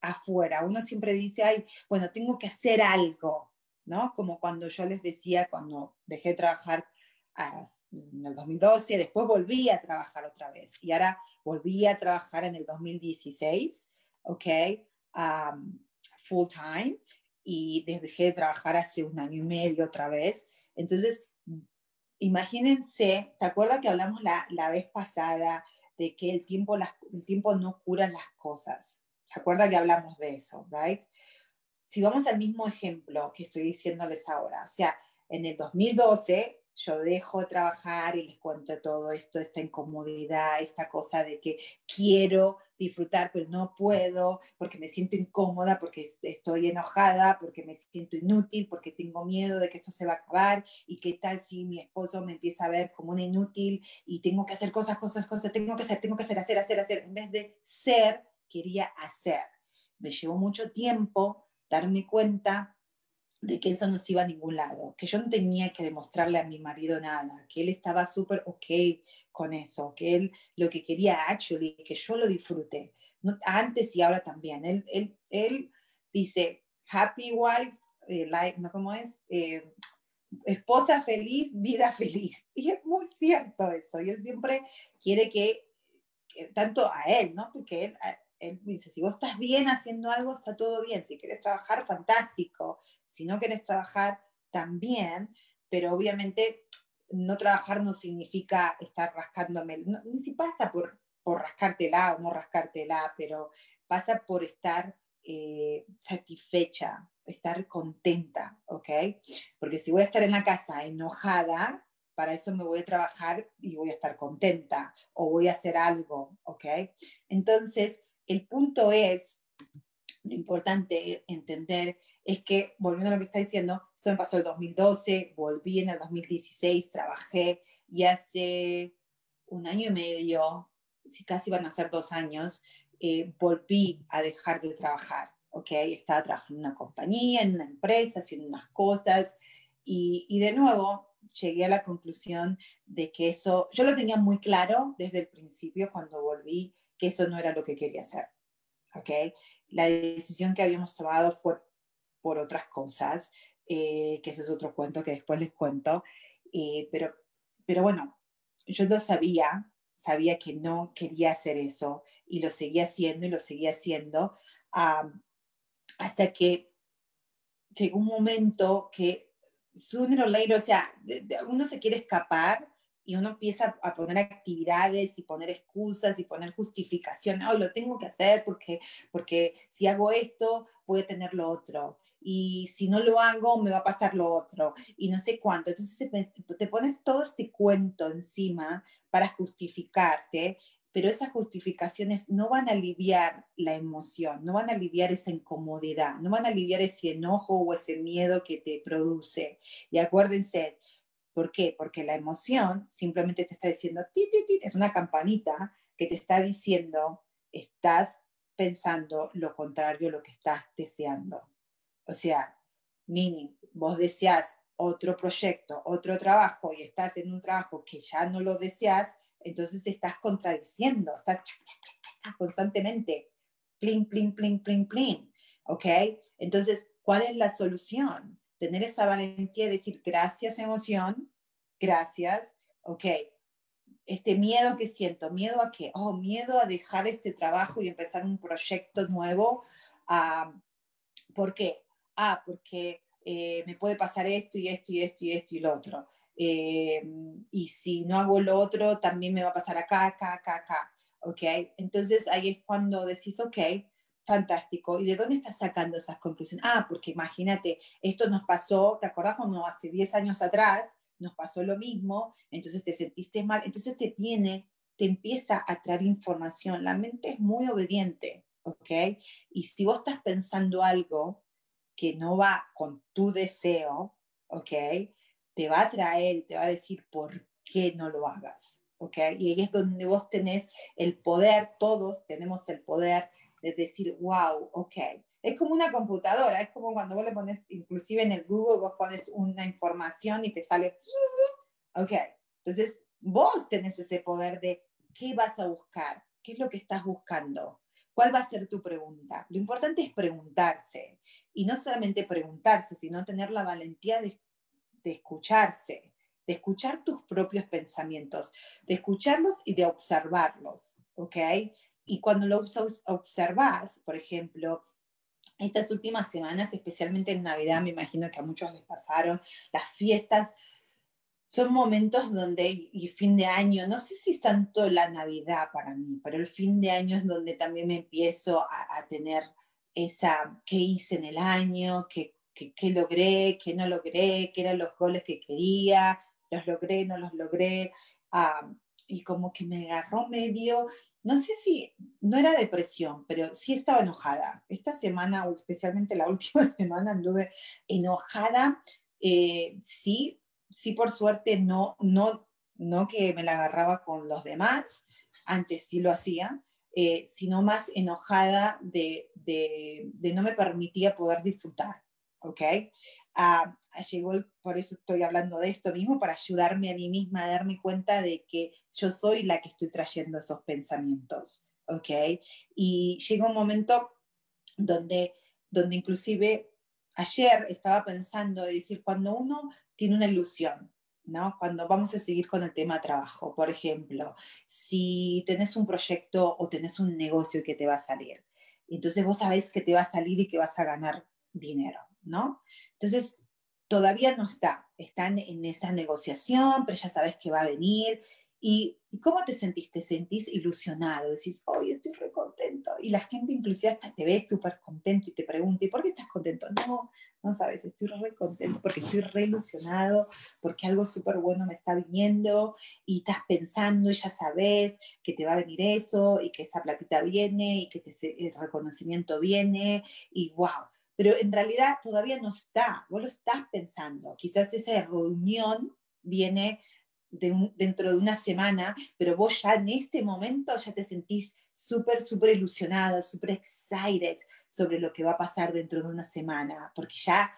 afuera. Uno siempre dice, ay, bueno, tengo que hacer algo, ¿no? Como cuando yo les decía, cuando dejé de trabajar en el 2012, después volví a trabajar otra vez y ahora volví a trabajar en el 2016, ¿ok? Full time y dejé de trabajar hace un año y medio otra vez. Entonces, imagínense, ¿se acuerda que hablamos la, la vez pasada de que el tiempo, el tiempo no cura las cosas? ¿Se acuerda que hablamos de eso, right? Si vamos al mismo ejemplo que estoy diciéndoles ahora, o sea, en el 2012 yo dejo de trabajar y les cuento todo esto, esta incomodidad, esta cosa de que quiero disfrutar, pero no puedo, porque me siento incómoda, porque estoy enojada, porque me siento inútil, porque tengo miedo de que esto se va a acabar, y qué tal si mi esposo me empieza a ver como una inútil y tengo que hacer cosas, cosas, cosas, tengo que hacer, tengo que hacer, hacer, hacer, hacer, en vez de ser, quería hacer. Me llevó mucho tiempo darme cuenta de que eso no se iba a ningún lado, que yo no tenía que demostrarle a mi marido nada, que él estaba súper ok con eso, que él lo que quería actually, que yo lo disfrute, antes y ahora también. Él, él, él dice, happy wife, eh, like, ¿no cómo es? Eh, esposa feliz, vida feliz. Y es muy cierto eso, y él siempre quiere que, que tanto a él, ¿no? Porque él, él dice, si vos estás bien haciendo algo, está todo bien. Si quieres trabajar, fantástico. Si no quieres trabajar, también. Pero obviamente no trabajar no significa estar rascándome. ni si pasa por, por rascártela o no rascártela, pero pasa por estar eh, satisfecha, estar contenta, ¿ok? Porque si voy a estar en la casa enojada, para eso me voy a trabajar y voy a estar contenta o voy a hacer algo, ¿ok? Entonces, el punto es lo importante entender es que, volviendo a lo que está diciendo, eso pasó el 2012, volví en el 2016, trabajé y hace un año y medio, si casi van a ser dos años, eh, volví a dejar de trabajar, ¿ok? Estaba trabajando en una compañía, en una empresa, haciendo unas cosas y de nuevo llegué a la conclusión de que eso, yo lo tenía muy claro desde el principio cuando volví, que eso no era lo que quería hacer, ¿ok? La decisión que habíamos tomado fue por otras cosas, eh, que ese es otro cuento que después les cuento, eh, pero, pero bueno, yo lo sabía, sabía que no quería hacer eso y lo seguía haciendo y lo seguía haciendo hasta que llegó un momento que sooner or later, o sea, uno se quiere escapar y uno empieza a poner actividades y poner excusas y poner justificación, oh, lo tengo que hacer porque, porque si hago esto, voy a tener lo otro. Y si no lo hago, me va a pasar lo otro. Y no sé cuánto. Entonces te, pones todo este cuento encima para justificarte pero esas justificaciones no van a aliviar la emoción, no van a aliviar esa incomodidad, no van a aliviar ese enojo o ese miedo que te produce. Y acuérdense, ¿por qué? Porque la emoción simplemente te está diciendo, ti, es una campanita que te está diciendo, estás pensando lo contrario a lo que estás deseando. O sea, meaning, vos deseas otro proyecto, otro trabajo y estás en un trabajo que ya no lo deseas, entonces te estás contradiciendo, estás constantemente, plin, plin, plin, plin, plin, ¿ok? Entonces, ¿cuál es la solución? Tener esa valentía de decir gracias emoción, gracias, ¿ok? Este miedo que siento, miedo a qué? Oh, miedo a dejar este trabajo y empezar un proyecto nuevo. Ah, ¿Por qué? Ah, porque eh, me puede pasar esto y esto y esto y esto y lo otro. Eh, y si no hago lo otro, también me va a pasar acá, acá, acá, acá, ¿ok? Entonces ahí es cuando decís, ok, fantástico, ¿y de dónde estás sacando esas conclusiones? Ah, porque imagínate, esto nos pasó, ¿te acordás cuando hace 10 años atrás nos pasó lo mismo? Entonces te sentiste mal, entonces te viene, te empieza a traer información, la mente es muy obediente, ¿ok? Y si vos estás pensando algo que no va con tu deseo, ¿ok? te va a traer, te va a decir por qué no lo hagas. ¿ok? Y ahí es donde vos tenés el poder, todos tenemos el poder de decir, wow, ok. Es como una computadora, es como cuando vos le pones, inclusive en el Google, vos pones una información y te sale, ok. Entonces, vos tenés ese poder de qué vas a buscar, qué es lo que estás buscando, cuál va a ser tu pregunta. Lo importante es preguntarse, y no solamente preguntarse, sino tener la valentía de de escucharse, de escuchar tus propios pensamientos, de escucharlos y de observarlos, ¿ok? Y cuando los observas, por ejemplo, estas últimas semanas, especialmente en Navidad, me imagino que a muchos les pasaron, las fiestas son momentos donde, y fin de año, no sé si es tanto la Navidad para mí, pero el fin de año es donde también me empiezo a, a tener esa, qué hice en el año, qué qué logré, qué no logré, qué eran los goles que quería, los logré, no los logré, y como que me agarró medio, no sé si, no era depresión, pero sí estaba enojada. Esta semana, especialmente la última semana, anduve enojada, eh, sí, sí por suerte no, no, no que me la agarraba con los demás, antes sí lo hacía, eh, sino más enojada de, de, de, no me permitía poder disfrutar. ¿ok? Llegó, por eso estoy hablando de esto mismo, para ayudarme a mí misma a darme cuenta de que yo soy la que estoy trayendo esos pensamientos, ¿ok? Y llegó un momento donde, donde inclusive ayer estaba pensando de decir, cuando uno tiene una ilusión, ¿no? Cuando vamos a seguir con el tema trabajo, por ejemplo, si tenés un proyecto o tenés un negocio que te va a salir, entonces vos sabés que te va a salir y que vas a ganar dinero. ¿no? Entonces, todavía no está, están en esa negociación, pero ya sabes que va a venir. ¿Y, cómo te sentís? ¿Te sentís ilusionado? Decís, hoy estoy re contento? Y la gente inclusive hasta te ve súper contento y te pregunta, ¿y por qué estás contento? No, no sabes, estoy re contento porque estoy re ilusionado, porque algo súper bueno me está viniendo y estás pensando y ya sabes que te va a venir eso y que esa platita viene y que el reconocimiento viene y wow. Pero en realidad todavía no está, vos lo estás pensando. Quizás esa reunión viene dentro de una semana, pero vos ya en este momento ya te sentís súper, súper ilusionado, súper excited sobre lo que va a pasar dentro de una semana, porque ya,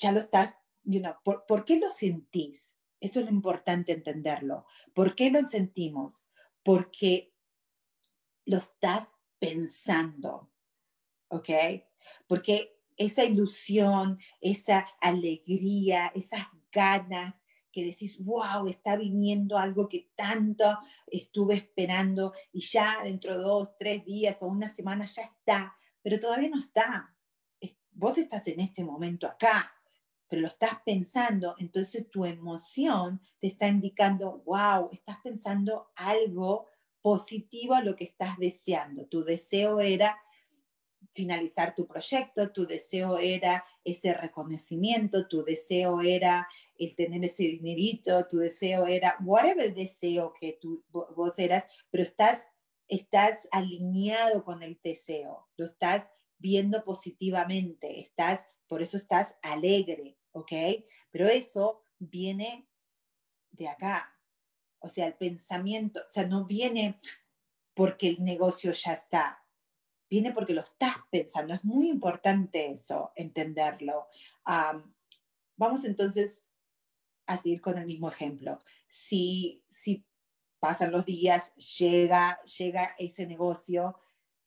ya lo estás, you know, ¿por, ¿por qué lo sentís? Eso es lo importante entenderlo. ¿Por qué lo sentimos? Porque lo estás pensando, ¿ok? Porque esa ilusión, esa alegría, esas ganas que decís, wow, está viniendo algo que tanto estuve esperando y ya dentro de dos, tres días o una semana ya está, pero todavía no está. Vos estás en este momento acá, pero lo estás pensando, entonces tu emoción te está indicando, wow, estás pensando algo positivo a lo que estás deseando. Tu deseo era finalizar tu proyecto, tu deseo era ese reconocimiento, tu deseo era el tener ese dinerito, tu deseo era, whatever el deseo que tú, vos eras, pero estás, estás alineado con el deseo, lo estás viendo positivamente, estás, por eso estás alegre, ¿ok? Pero eso viene de acá, o sea, el pensamiento, o sea, no viene porque el negocio ya está, viene porque lo estás pensando. Es muy importante eso, entenderlo. vamos entonces a seguir con el mismo ejemplo. Si, si pasan los días, llega, llega ese negocio,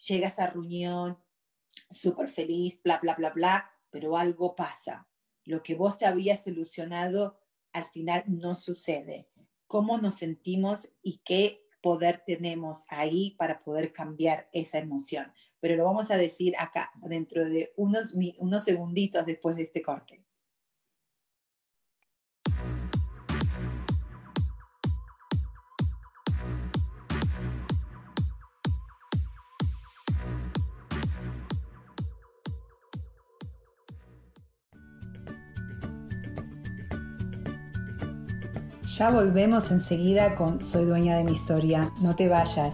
llega esa reunión, súper feliz, bla, bla, bla, bla, pero algo pasa. Lo que vos te habías ilusionado al final no sucede. ¿Cómo nos sentimos y qué poder tenemos ahí para poder cambiar esa emoción? Pero lo vamos a decir acá, dentro de unos, unos segunditos después de este corte. Ya volvemos enseguida con Soy dueña de mi historia. No te vayas.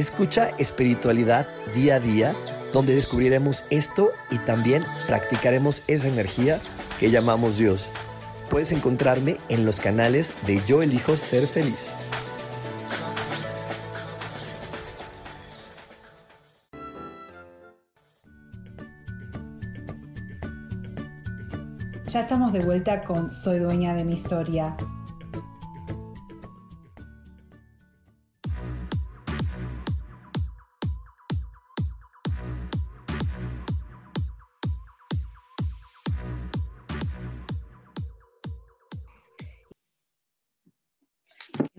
Escucha espiritualidad día a día, donde descubriremos esto y también practicaremos esa energía que llamamos Dios. Puedes encontrarme en los canales de Yo elijo ser feliz. Ya estamos de vuelta con Soy dueña de mi historia.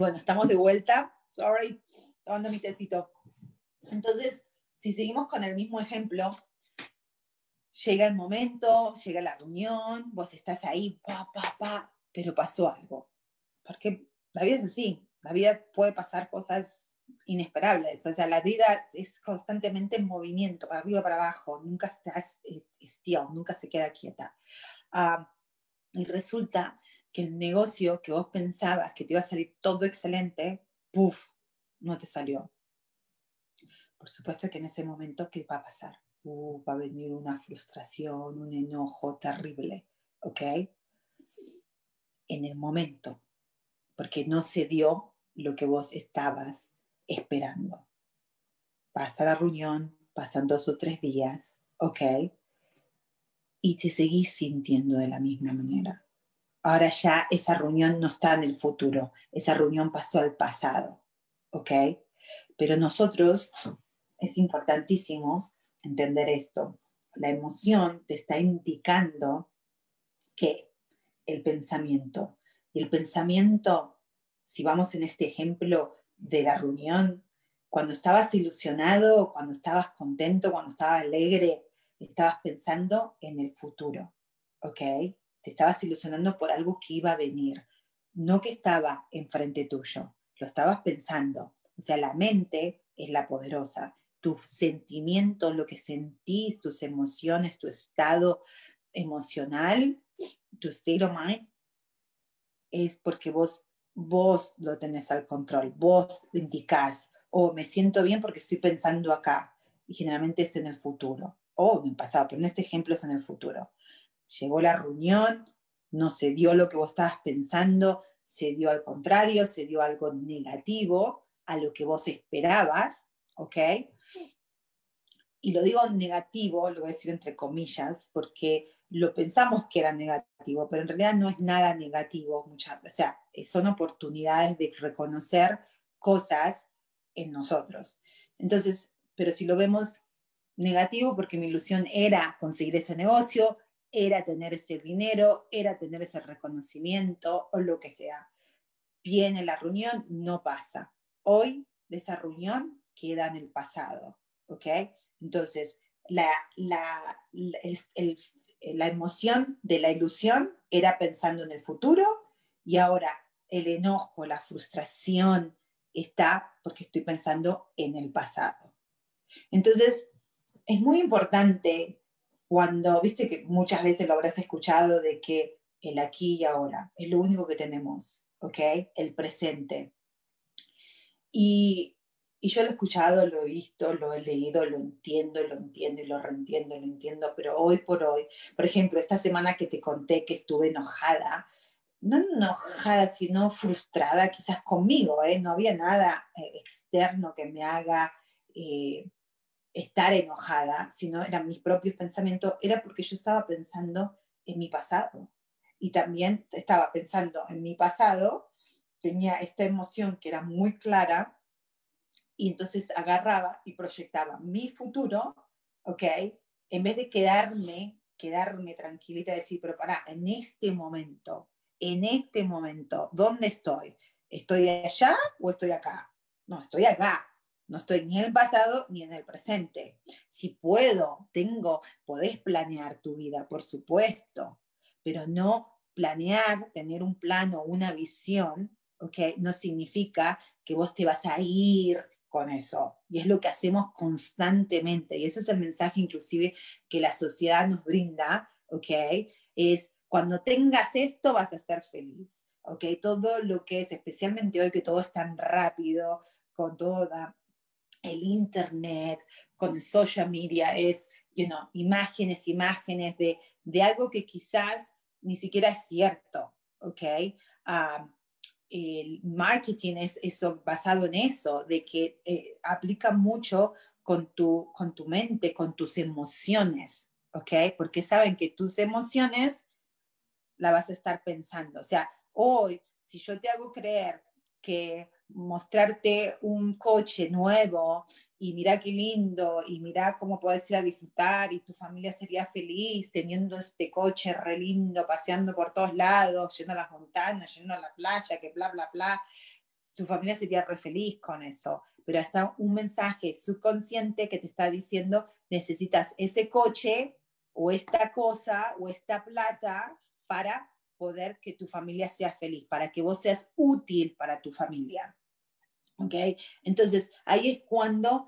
Bueno, estamos de vuelta. Sorry, tomando mi tecito. Entonces, si seguimos con el mismo ejemplo, llega el momento, llega la reunión, vos estás ahí, pa, pa, pa, pero pasó algo. Porque la vida es así, la vida puede pasar cosas inesperables, o sea, la vida es constantemente en movimiento, para arriba, para abajo, nunca está still, nunca se queda quieta. Ah, y resulta que el negocio que vos pensabas que te iba a salir todo excelente, puff, no te salió. Por supuesto que en ese momento, ¿qué va a pasar? Uh, va a venir una frustración, un enojo terrible, ¿ok? En el momento, porque no se dio lo que vos estabas esperando. Pasa la reunión, pasan dos o tres días, ¿ok? Y te seguís sintiendo de la misma manera. Ahora ya esa reunión no está en el futuro, esa reunión pasó al pasado, ¿ok? Pero nosotros, es importantísimo entender esto. La emoción te está indicando que el pensamiento, el pensamiento, si vamos en este ejemplo de la reunión, cuando estabas ilusionado, cuando estabas contento, cuando estabas alegre, estabas pensando en el futuro, ¿ok? Te estabas ilusionando por algo que iba a venir, no que estaba enfrente tuyo, lo estabas pensando. O sea, la mente es la poderosa. Tus sentimientos, lo que sentís, tus emociones, tu estado emocional, tu state of mind, es porque vos, vos lo tenés al control, vos indicás, o oh, me siento bien porque estoy pensando acá, y generalmente es en el futuro, o en el pasado, pero en este ejemplo es en el futuro. Llegó la reunión, no se dio lo que vos estabas pensando, se dio al contrario, se dio algo negativo a lo que vos esperabas, ¿ok? Y lo digo negativo, lo voy a decir entre comillas, porque lo pensamos que era negativo, pero en realidad no es nada negativo, muchas, o sea, son oportunidades de reconocer cosas en nosotros. Entonces, pero si lo vemos negativo, porque mi ilusión era conseguir ese negocio, era tener ese dinero, era tener ese reconocimiento o lo que sea. Viene la reunión, no pasa. Hoy de esa reunión queda en el pasado, ¿ok? Entonces, la, la, la emoción de la ilusión era pensando en el futuro y ahora el enojo, la frustración está porque estoy pensando en el pasado. Entonces, es muy importante cuando, viste que muchas veces lo habrás escuchado de que el aquí y ahora es lo único que tenemos, ¿ok? El presente. Y, y yo lo he escuchado, lo he visto, lo he leído, lo entiendo, lo entiendo y lo reentiendo, lo entiendo, pero hoy por hoy, por ejemplo, esta semana que te conté que estuve enojada, no enojada, sino frustrada quizás conmigo, ¿eh? no había nada eh, externo que me haga eh, estar enojada, sino eran mis propios pensamientos, era porque yo estaba pensando en mi pasado. Y también estaba pensando en mi pasado, tenía esta emoción que era muy clara, y entonces agarraba y proyectaba mi futuro, ¿ok? En vez de quedarme, quedarme tranquilita decir, pero para, en este momento, en este momento, ¿dónde estoy? ¿Estoy allá o estoy acá? No, estoy acá. No estoy ni en el pasado ni en el presente. Si puedo, tengo, podés planear tu vida, por supuesto, pero no planear, tener un plano, una visión, ¿ok? No significa que vos te vas a ir con eso. Y es lo que hacemos constantemente. Y ese es el mensaje inclusive que la sociedad nos brinda, ¿ok? Es cuando tengas esto vas a estar feliz, ¿ok? Todo lo que es, especialmente hoy que todo es tan rápido, con toda el internet, con el social media, es, you know, imágenes, imágenes de, de algo que quizás ni siquiera es cierto, ¿ok? Um, el marketing es eso, basado en eso, de que eh, aplica mucho con tu, con tu mente, con tus emociones, ¿ok? Porque saben que tus emociones la vas a estar pensando. O sea, hoy, si yo te hago creer que mostrarte un coche nuevo y mira qué lindo y mira cómo puedes ir a disfrutar y tu familia sería feliz teniendo este coche re lindo, paseando por todos lados, yendo a las montañas, yendo a la playa, que bla, bla, bla. su familia sería re feliz con eso, pero hasta un mensaje subconsciente que te está diciendo, necesitas ese coche o esta cosa o esta plata para poder que tu familia sea feliz, para que vos seas útil para tu familia. ¿Ok? Entonces, ahí es cuando,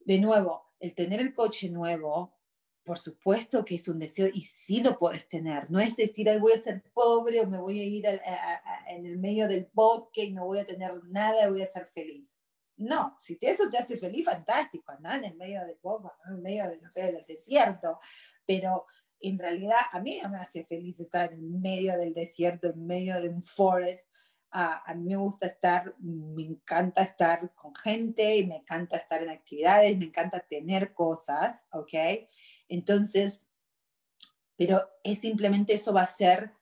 de nuevo, el tener el coche nuevo, por supuesto que es un deseo y sí lo puedes tener. No es decir, Ay, voy a ser pobre o me voy a ir en el medio del bosque y no voy a tener nada, voy a ser feliz. No, si eso te hace feliz, fantástico, ¿no? En el medio del bosque, en el medio del desierto. Pero en realidad a mí no me hace feliz estar en medio del desierto, en medio de un forest. A mí me gusta estar, me encanta estar con gente, y me encanta estar en actividades, me encanta tener cosas, ¿ok? Entonces, pero es simplemente eso va a ser,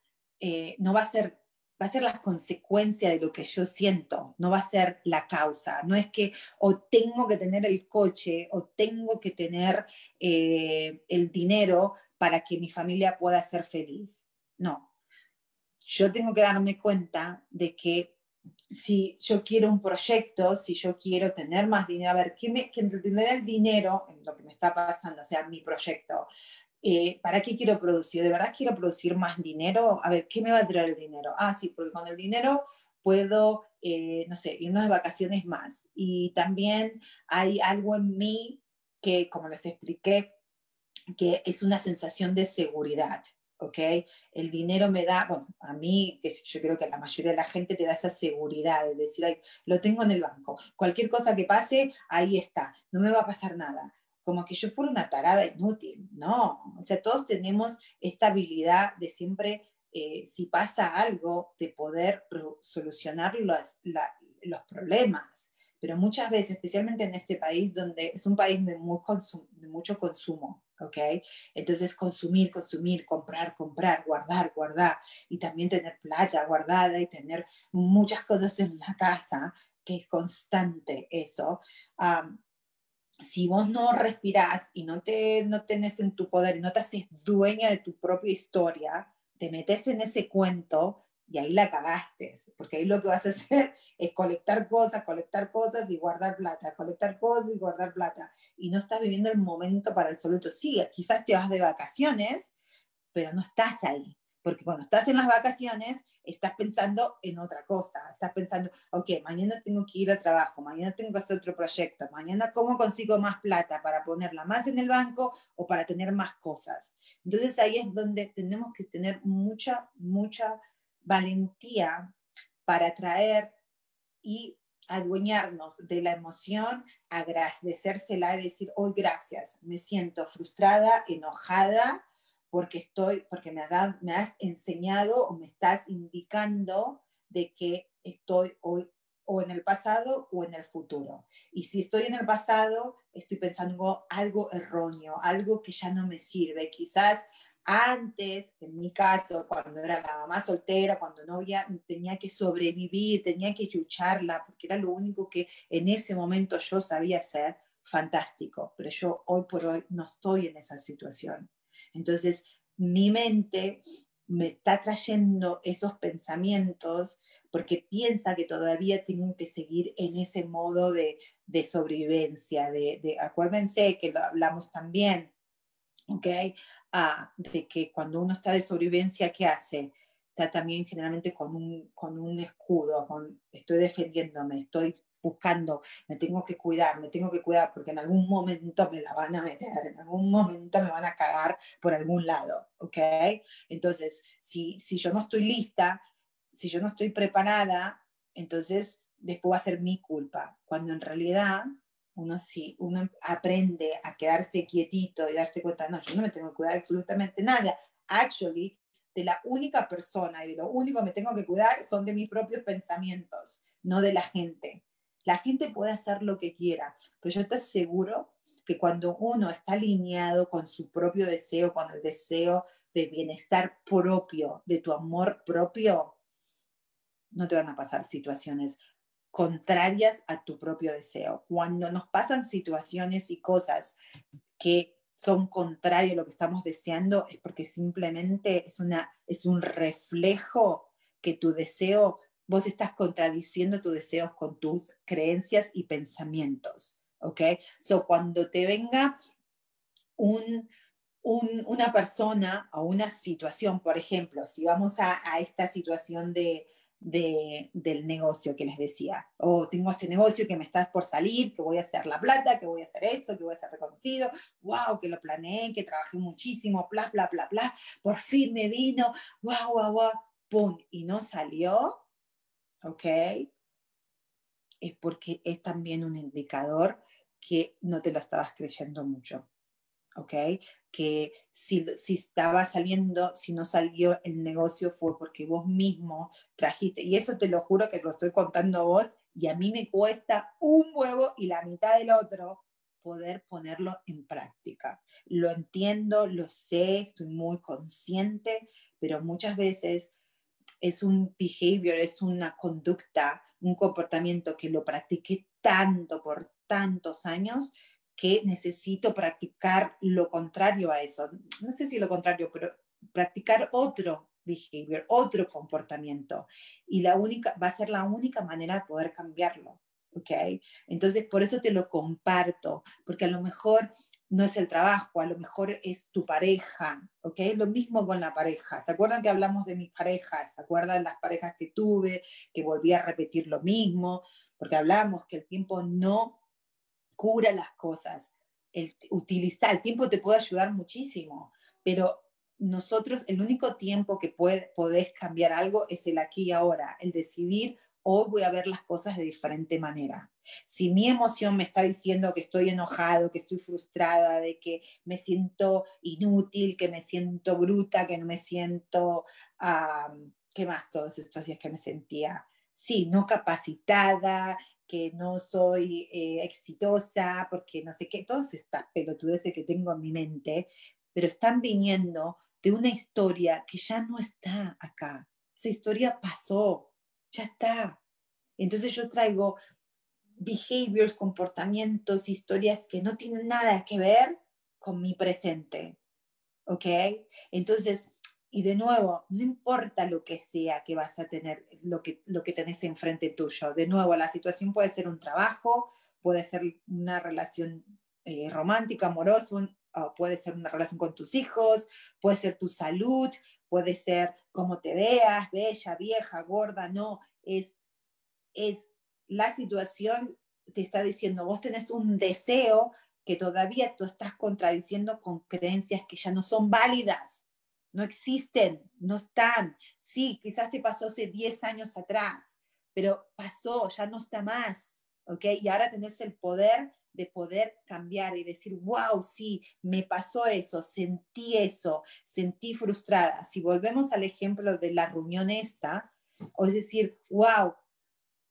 eh, no va a ser, va a ser la consecuencia de lo que yo siento, no va a ser la causa. No es que o tengo que tener el coche o tengo que tener eh, el dinero para que mi familia pueda ser feliz. No, yo tengo que darme cuenta de que si yo quiero un proyecto, si yo quiero tener más dinero, a ver, ¿qué me, que el dinero en lo que me está pasando, o sea, mi proyecto? Eh, ¿Para qué quiero producir? ¿De verdad quiero producir más dinero? A ver, ¿qué me va a traer el dinero? Ah, sí, porque con el dinero puedo, eh, no sé, irnos de vacaciones más. Y también hay algo en mí que, como les expliqué, que es una sensación de seguridad. ¿Ok? El dinero me da, bueno, a mí, que yo creo que a la mayoría de la gente te da esa seguridad de decir, Ay, lo tengo en el banco, cualquier cosa que pase, ahí está, no me va a pasar nada. Como que yo fuera una tarada inútil, no, o sea, todos tenemos esta habilidad de siempre, eh, si pasa algo, de poder solucionar los, los problemas pero muchas veces, especialmente en este país, donde es un país de, muy de mucho consumo, ¿ok? Entonces, consumir, consumir, comprar, comprar, guardar, guardar, y también tener plata guardada y tener muchas cosas en la casa, que es constante eso. si vos no respirás y no te no tenés en tu poder no te haces dueña de tu propia historia, te metes en ese cuento y ahí la cagaste, porque ahí lo que vas a hacer es colectar cosas, colectar cosas y guardar plata, colectar cosas y guardar plata, y no estás viviendo el momento para el absoluto. Sí, quizás te vas de vacaciones, pero no estás ahí, porque cuando estás en las vacaciones estás pensando en otra cosa, estás pensando, ok, mañana tengo que ir al trabajo, mañana tengo que hacer otro proyecto, mañana cómo consigo más plata para ponerla más en el banco o para tener más cosas. Entonces ahí es donde tenemos que tener mucha, mucha valentía para traer y adueñarnos de la emoción, agradecérsela y decir, hoy gracias, me siento frustrada, enojada, porque estoy, porque me, me has enseñado o me estás indicando de que estoy hoy o en el pasado o en el futuro. Y si estoy en el pasado, estoy pensando algo erróneo, algo que ya no me sirve. Quizás antes, en mi caso, cuando era la mamá soltera, cuando no había, tenía que sobrevivir, tenía que lucharla, porque era lo único que en ese momento yo sabía hacer, fantástico. Pero yo hoy por hoy no estoy en esa situación. Entonces, mi mente me está trayendo esos pensamientos porque piensa que todavía tengo que seguir en ese modo de, de sobrevivencia, de, de, acuérdense que lo hablamos también, ¿ok? Ah, de que cuando uno está de sobrevivencia, ¿qué hace? Está también generalmente con un, con un escudo, con, estoy defendiéndome, estoy buscando, me tengo que cuidar, me tengo que cuidar porque en algún momento me la van a meter, en algún momento me van a cagar por algún lado, ¿ok? Entonces, si, si yo no estoy lista, si yo no estoy preparada, entonces después va a ser mi culpa, cuando en realidad uno sí, uno aprende a quedarse quietito y darse cuenta, no, yo no me tengo que cuidar absolutamente nada. Actually, de la única persona y de lo único que me tengo que cuidar son de mis propios pensamientos, no de la gente. La gente puede hacer lo que quiera, pero yo te aseguro que cuando uno está alineado con su propio deseo, con el deseo de bienestar propio, de tu amor propio, no te van a pasar situaciones contrarias a tu propio deseo. Cuando nos pasan situaciones y cosas que son contrarias a lo que estamos deseando, es porque simplemente es, una, es un reflejo que tu deseo vos estás contradiciendo tus deseos con tus creencias y pensamientos, ¿ok? So, cuando te venga un, una persona o una situación, por ejemplo, si vamos a, esta situación de, del negocio que les decía, o tengo este negocio que me estás por salir, que voy a hacer la plata, que voy a hacer esto, que voy a ser reconocido, wow, que lo planeé, que trabajé muchísimo, bla, bla, bla, bla, por fin me vino, wow, wow, wow, pum, y no salió, ¿ok? Es porque es también un indicador que no te lo estabas creyendo mucho. ¿Ok? Que si, si estaba saliendo, si no salió el negocio fue porque vos mismo trajiste, y eso te lo juro que lo estoy contando a vos, y a mí me cuesta un huevo y la mitad del otro poder ponerlo en práctica. Lo entiendo, lo sé, estoy muy consciente, pero muchas veces es un behavior, es una conducta, un comportamiento que lo practiqué tanto por tantos años que necesito practicar lo contrario a eso. No sé si lo contrario, pero practicar otro behavior, otro comportamiento. Y la única, va a ser la única manera de poder cambiarlo. ¿Ok? Entonces, por eso te lo comparto, porque a lo mejor no es el trabajo, a lo mejor es tu pareja, ¿ok? Lo mismo con la pareja. ¿Se acuerdan que hablamos de mis parejas? ¿Se acuerdan las parejas que tuve, que volví a repetir lo mismo? Porque hablamos que el tiempo no cura las cosas. El, utilizar, el tiempo te puede ayudar muchísimo, pero nosotros el único tiempo que puede, podés cambiar algo es el aquí y ahora, el decidir hoy voy a ver las cosas de diferente manera. Si mi emoción me está diciendo que estoy enojado, que estoy frustrada, de que me siento inútil, que me siento bruta, que no me siento, ¿qué más todos estos días que me sentía? Sí, no capacitada, que no soy eh, exitosa, porque no sé qué, todas estas pelotudeces que tengo en mi mente, pero están viniendo de una historia que ya no está acá. Esa historia pasó, ya está. Entonces yo traigo behaviors, comportamientos, historias que no tienen nada que ver con mi presente. ¿Ok? Entonces, y de nuevo, no importa lo que sea que vas a tener, lo que, lo que tenés enfrente tuyo. De nuevo, la situación puede ser un trabajo, puede ser una relación eh, romántica, amorosa, puede ser una relación con tus hijos, puede ser tu salud, puede ser cómo te veas, bella, vieja, gorda, no, es, es la situación, te está diciendo, vos tenés un deseo que todavía tú estás contradiciendo con creencias que ya no son válidas no existen, no están. Sí, quizás te pasó hace 10 años atrás, pero pasó, ya no está más, ¿ok? Y ahora tenés el poder de poder cambiar y decir, wow, sí, me pasó eso, sentí eso, sentí frustrada. Si volvemos al ejemplo de la reunión esta, o es decir, wow,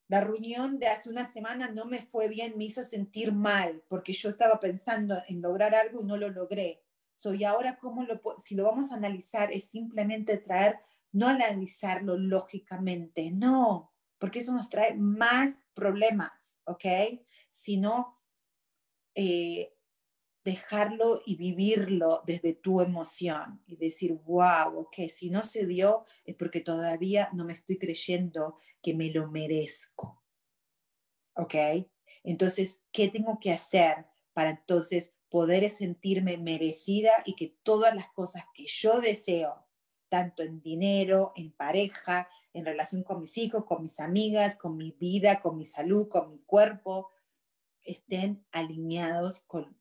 la reunión de hace una semana no me fue bien, me hizo sentir mal, porque yo estaba pensando en lograr algo y no lo logré y ahora, ¿cómo lo, si lo vamos a analizar, es simplemente traer, no analizarlo lógicamente, no, porque eso nos trae más problemas, ¿ok? Sino eh, dejarlo y vivirlo desde tu emoción y decir, wow, ok, si no se dio es porque todavía no me estoy creyendo que me lo merezco. ¿Ok? Entonces, ¿qué tengo que hacer para entonces poder sentirme merecida y que todas las cosas que yo deseo, tanto en dinero, en pareja, en relación con mis hijos, con mis amigas, con mi vida, con mi salud, con mi cuerpo, estén alineados con,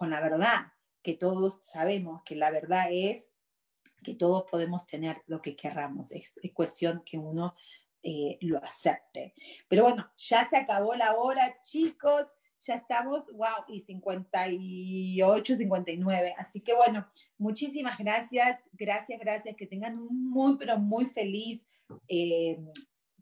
la verdad, que todos sabemos que la verdad es que todos podemos tener lo que querramos, es, cuestión que uno eh, lo acepte. Pero bueno, ya se acabó la hora, chicos ya estamos, wow, y 58, 59. Así que bueno, muchísimas gracias, gracias, gracias, que tengan un muy, pero muy feliz eh,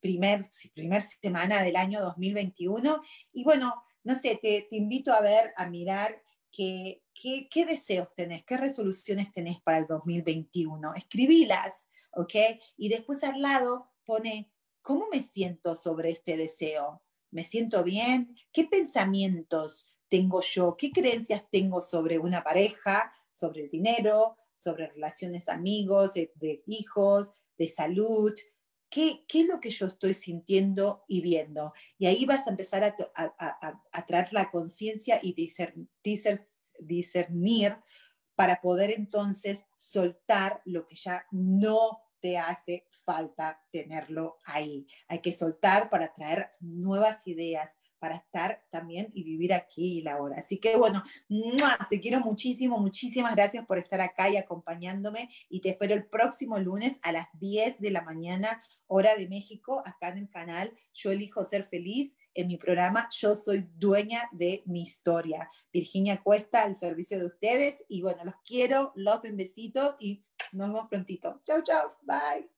primer, primer semana del año 2021. Y bueno, no sé, te, te invito a ver, a mirar qué, qué, qué, deseos tenés, qué resoluciones tenés para el 2021. Escribílas, ¿ok? Y después al lado pone, ¿cómo me siento sobre este deseo? ¿Me siento bien? ¿Qué pensamientos tengo yo? ¿Qué creencias tengo sobre una pareja, sobre el dinero, sobre relaciones amigos, de, hijos, de salud? ¿Qué, ¿Qué, es lo que yo estoy sintiendo y viendo? Y ahí vas a empezar a, a, a, traer la conciencia y discernir para poder entonces soltar lo que ya no te hace falta tenerlo ahí. Hay que soltar para traer nuevas ideas, para estar también y vivir aquí y la hora. Así que bueno, te quiero muchísimo, muchísimas gracias por estar acá y acompañándome y te espero el próximo lunes a las 10 de la mañana, hora de México, acá en el canal Yo elijo ser feliz. En mi programa Yo soy dueña de mi historia. Virginia Cuesta al servicio de ustedes y bueno, los quiero, los besitos y nos vemos prontito. Chau, chau, bye.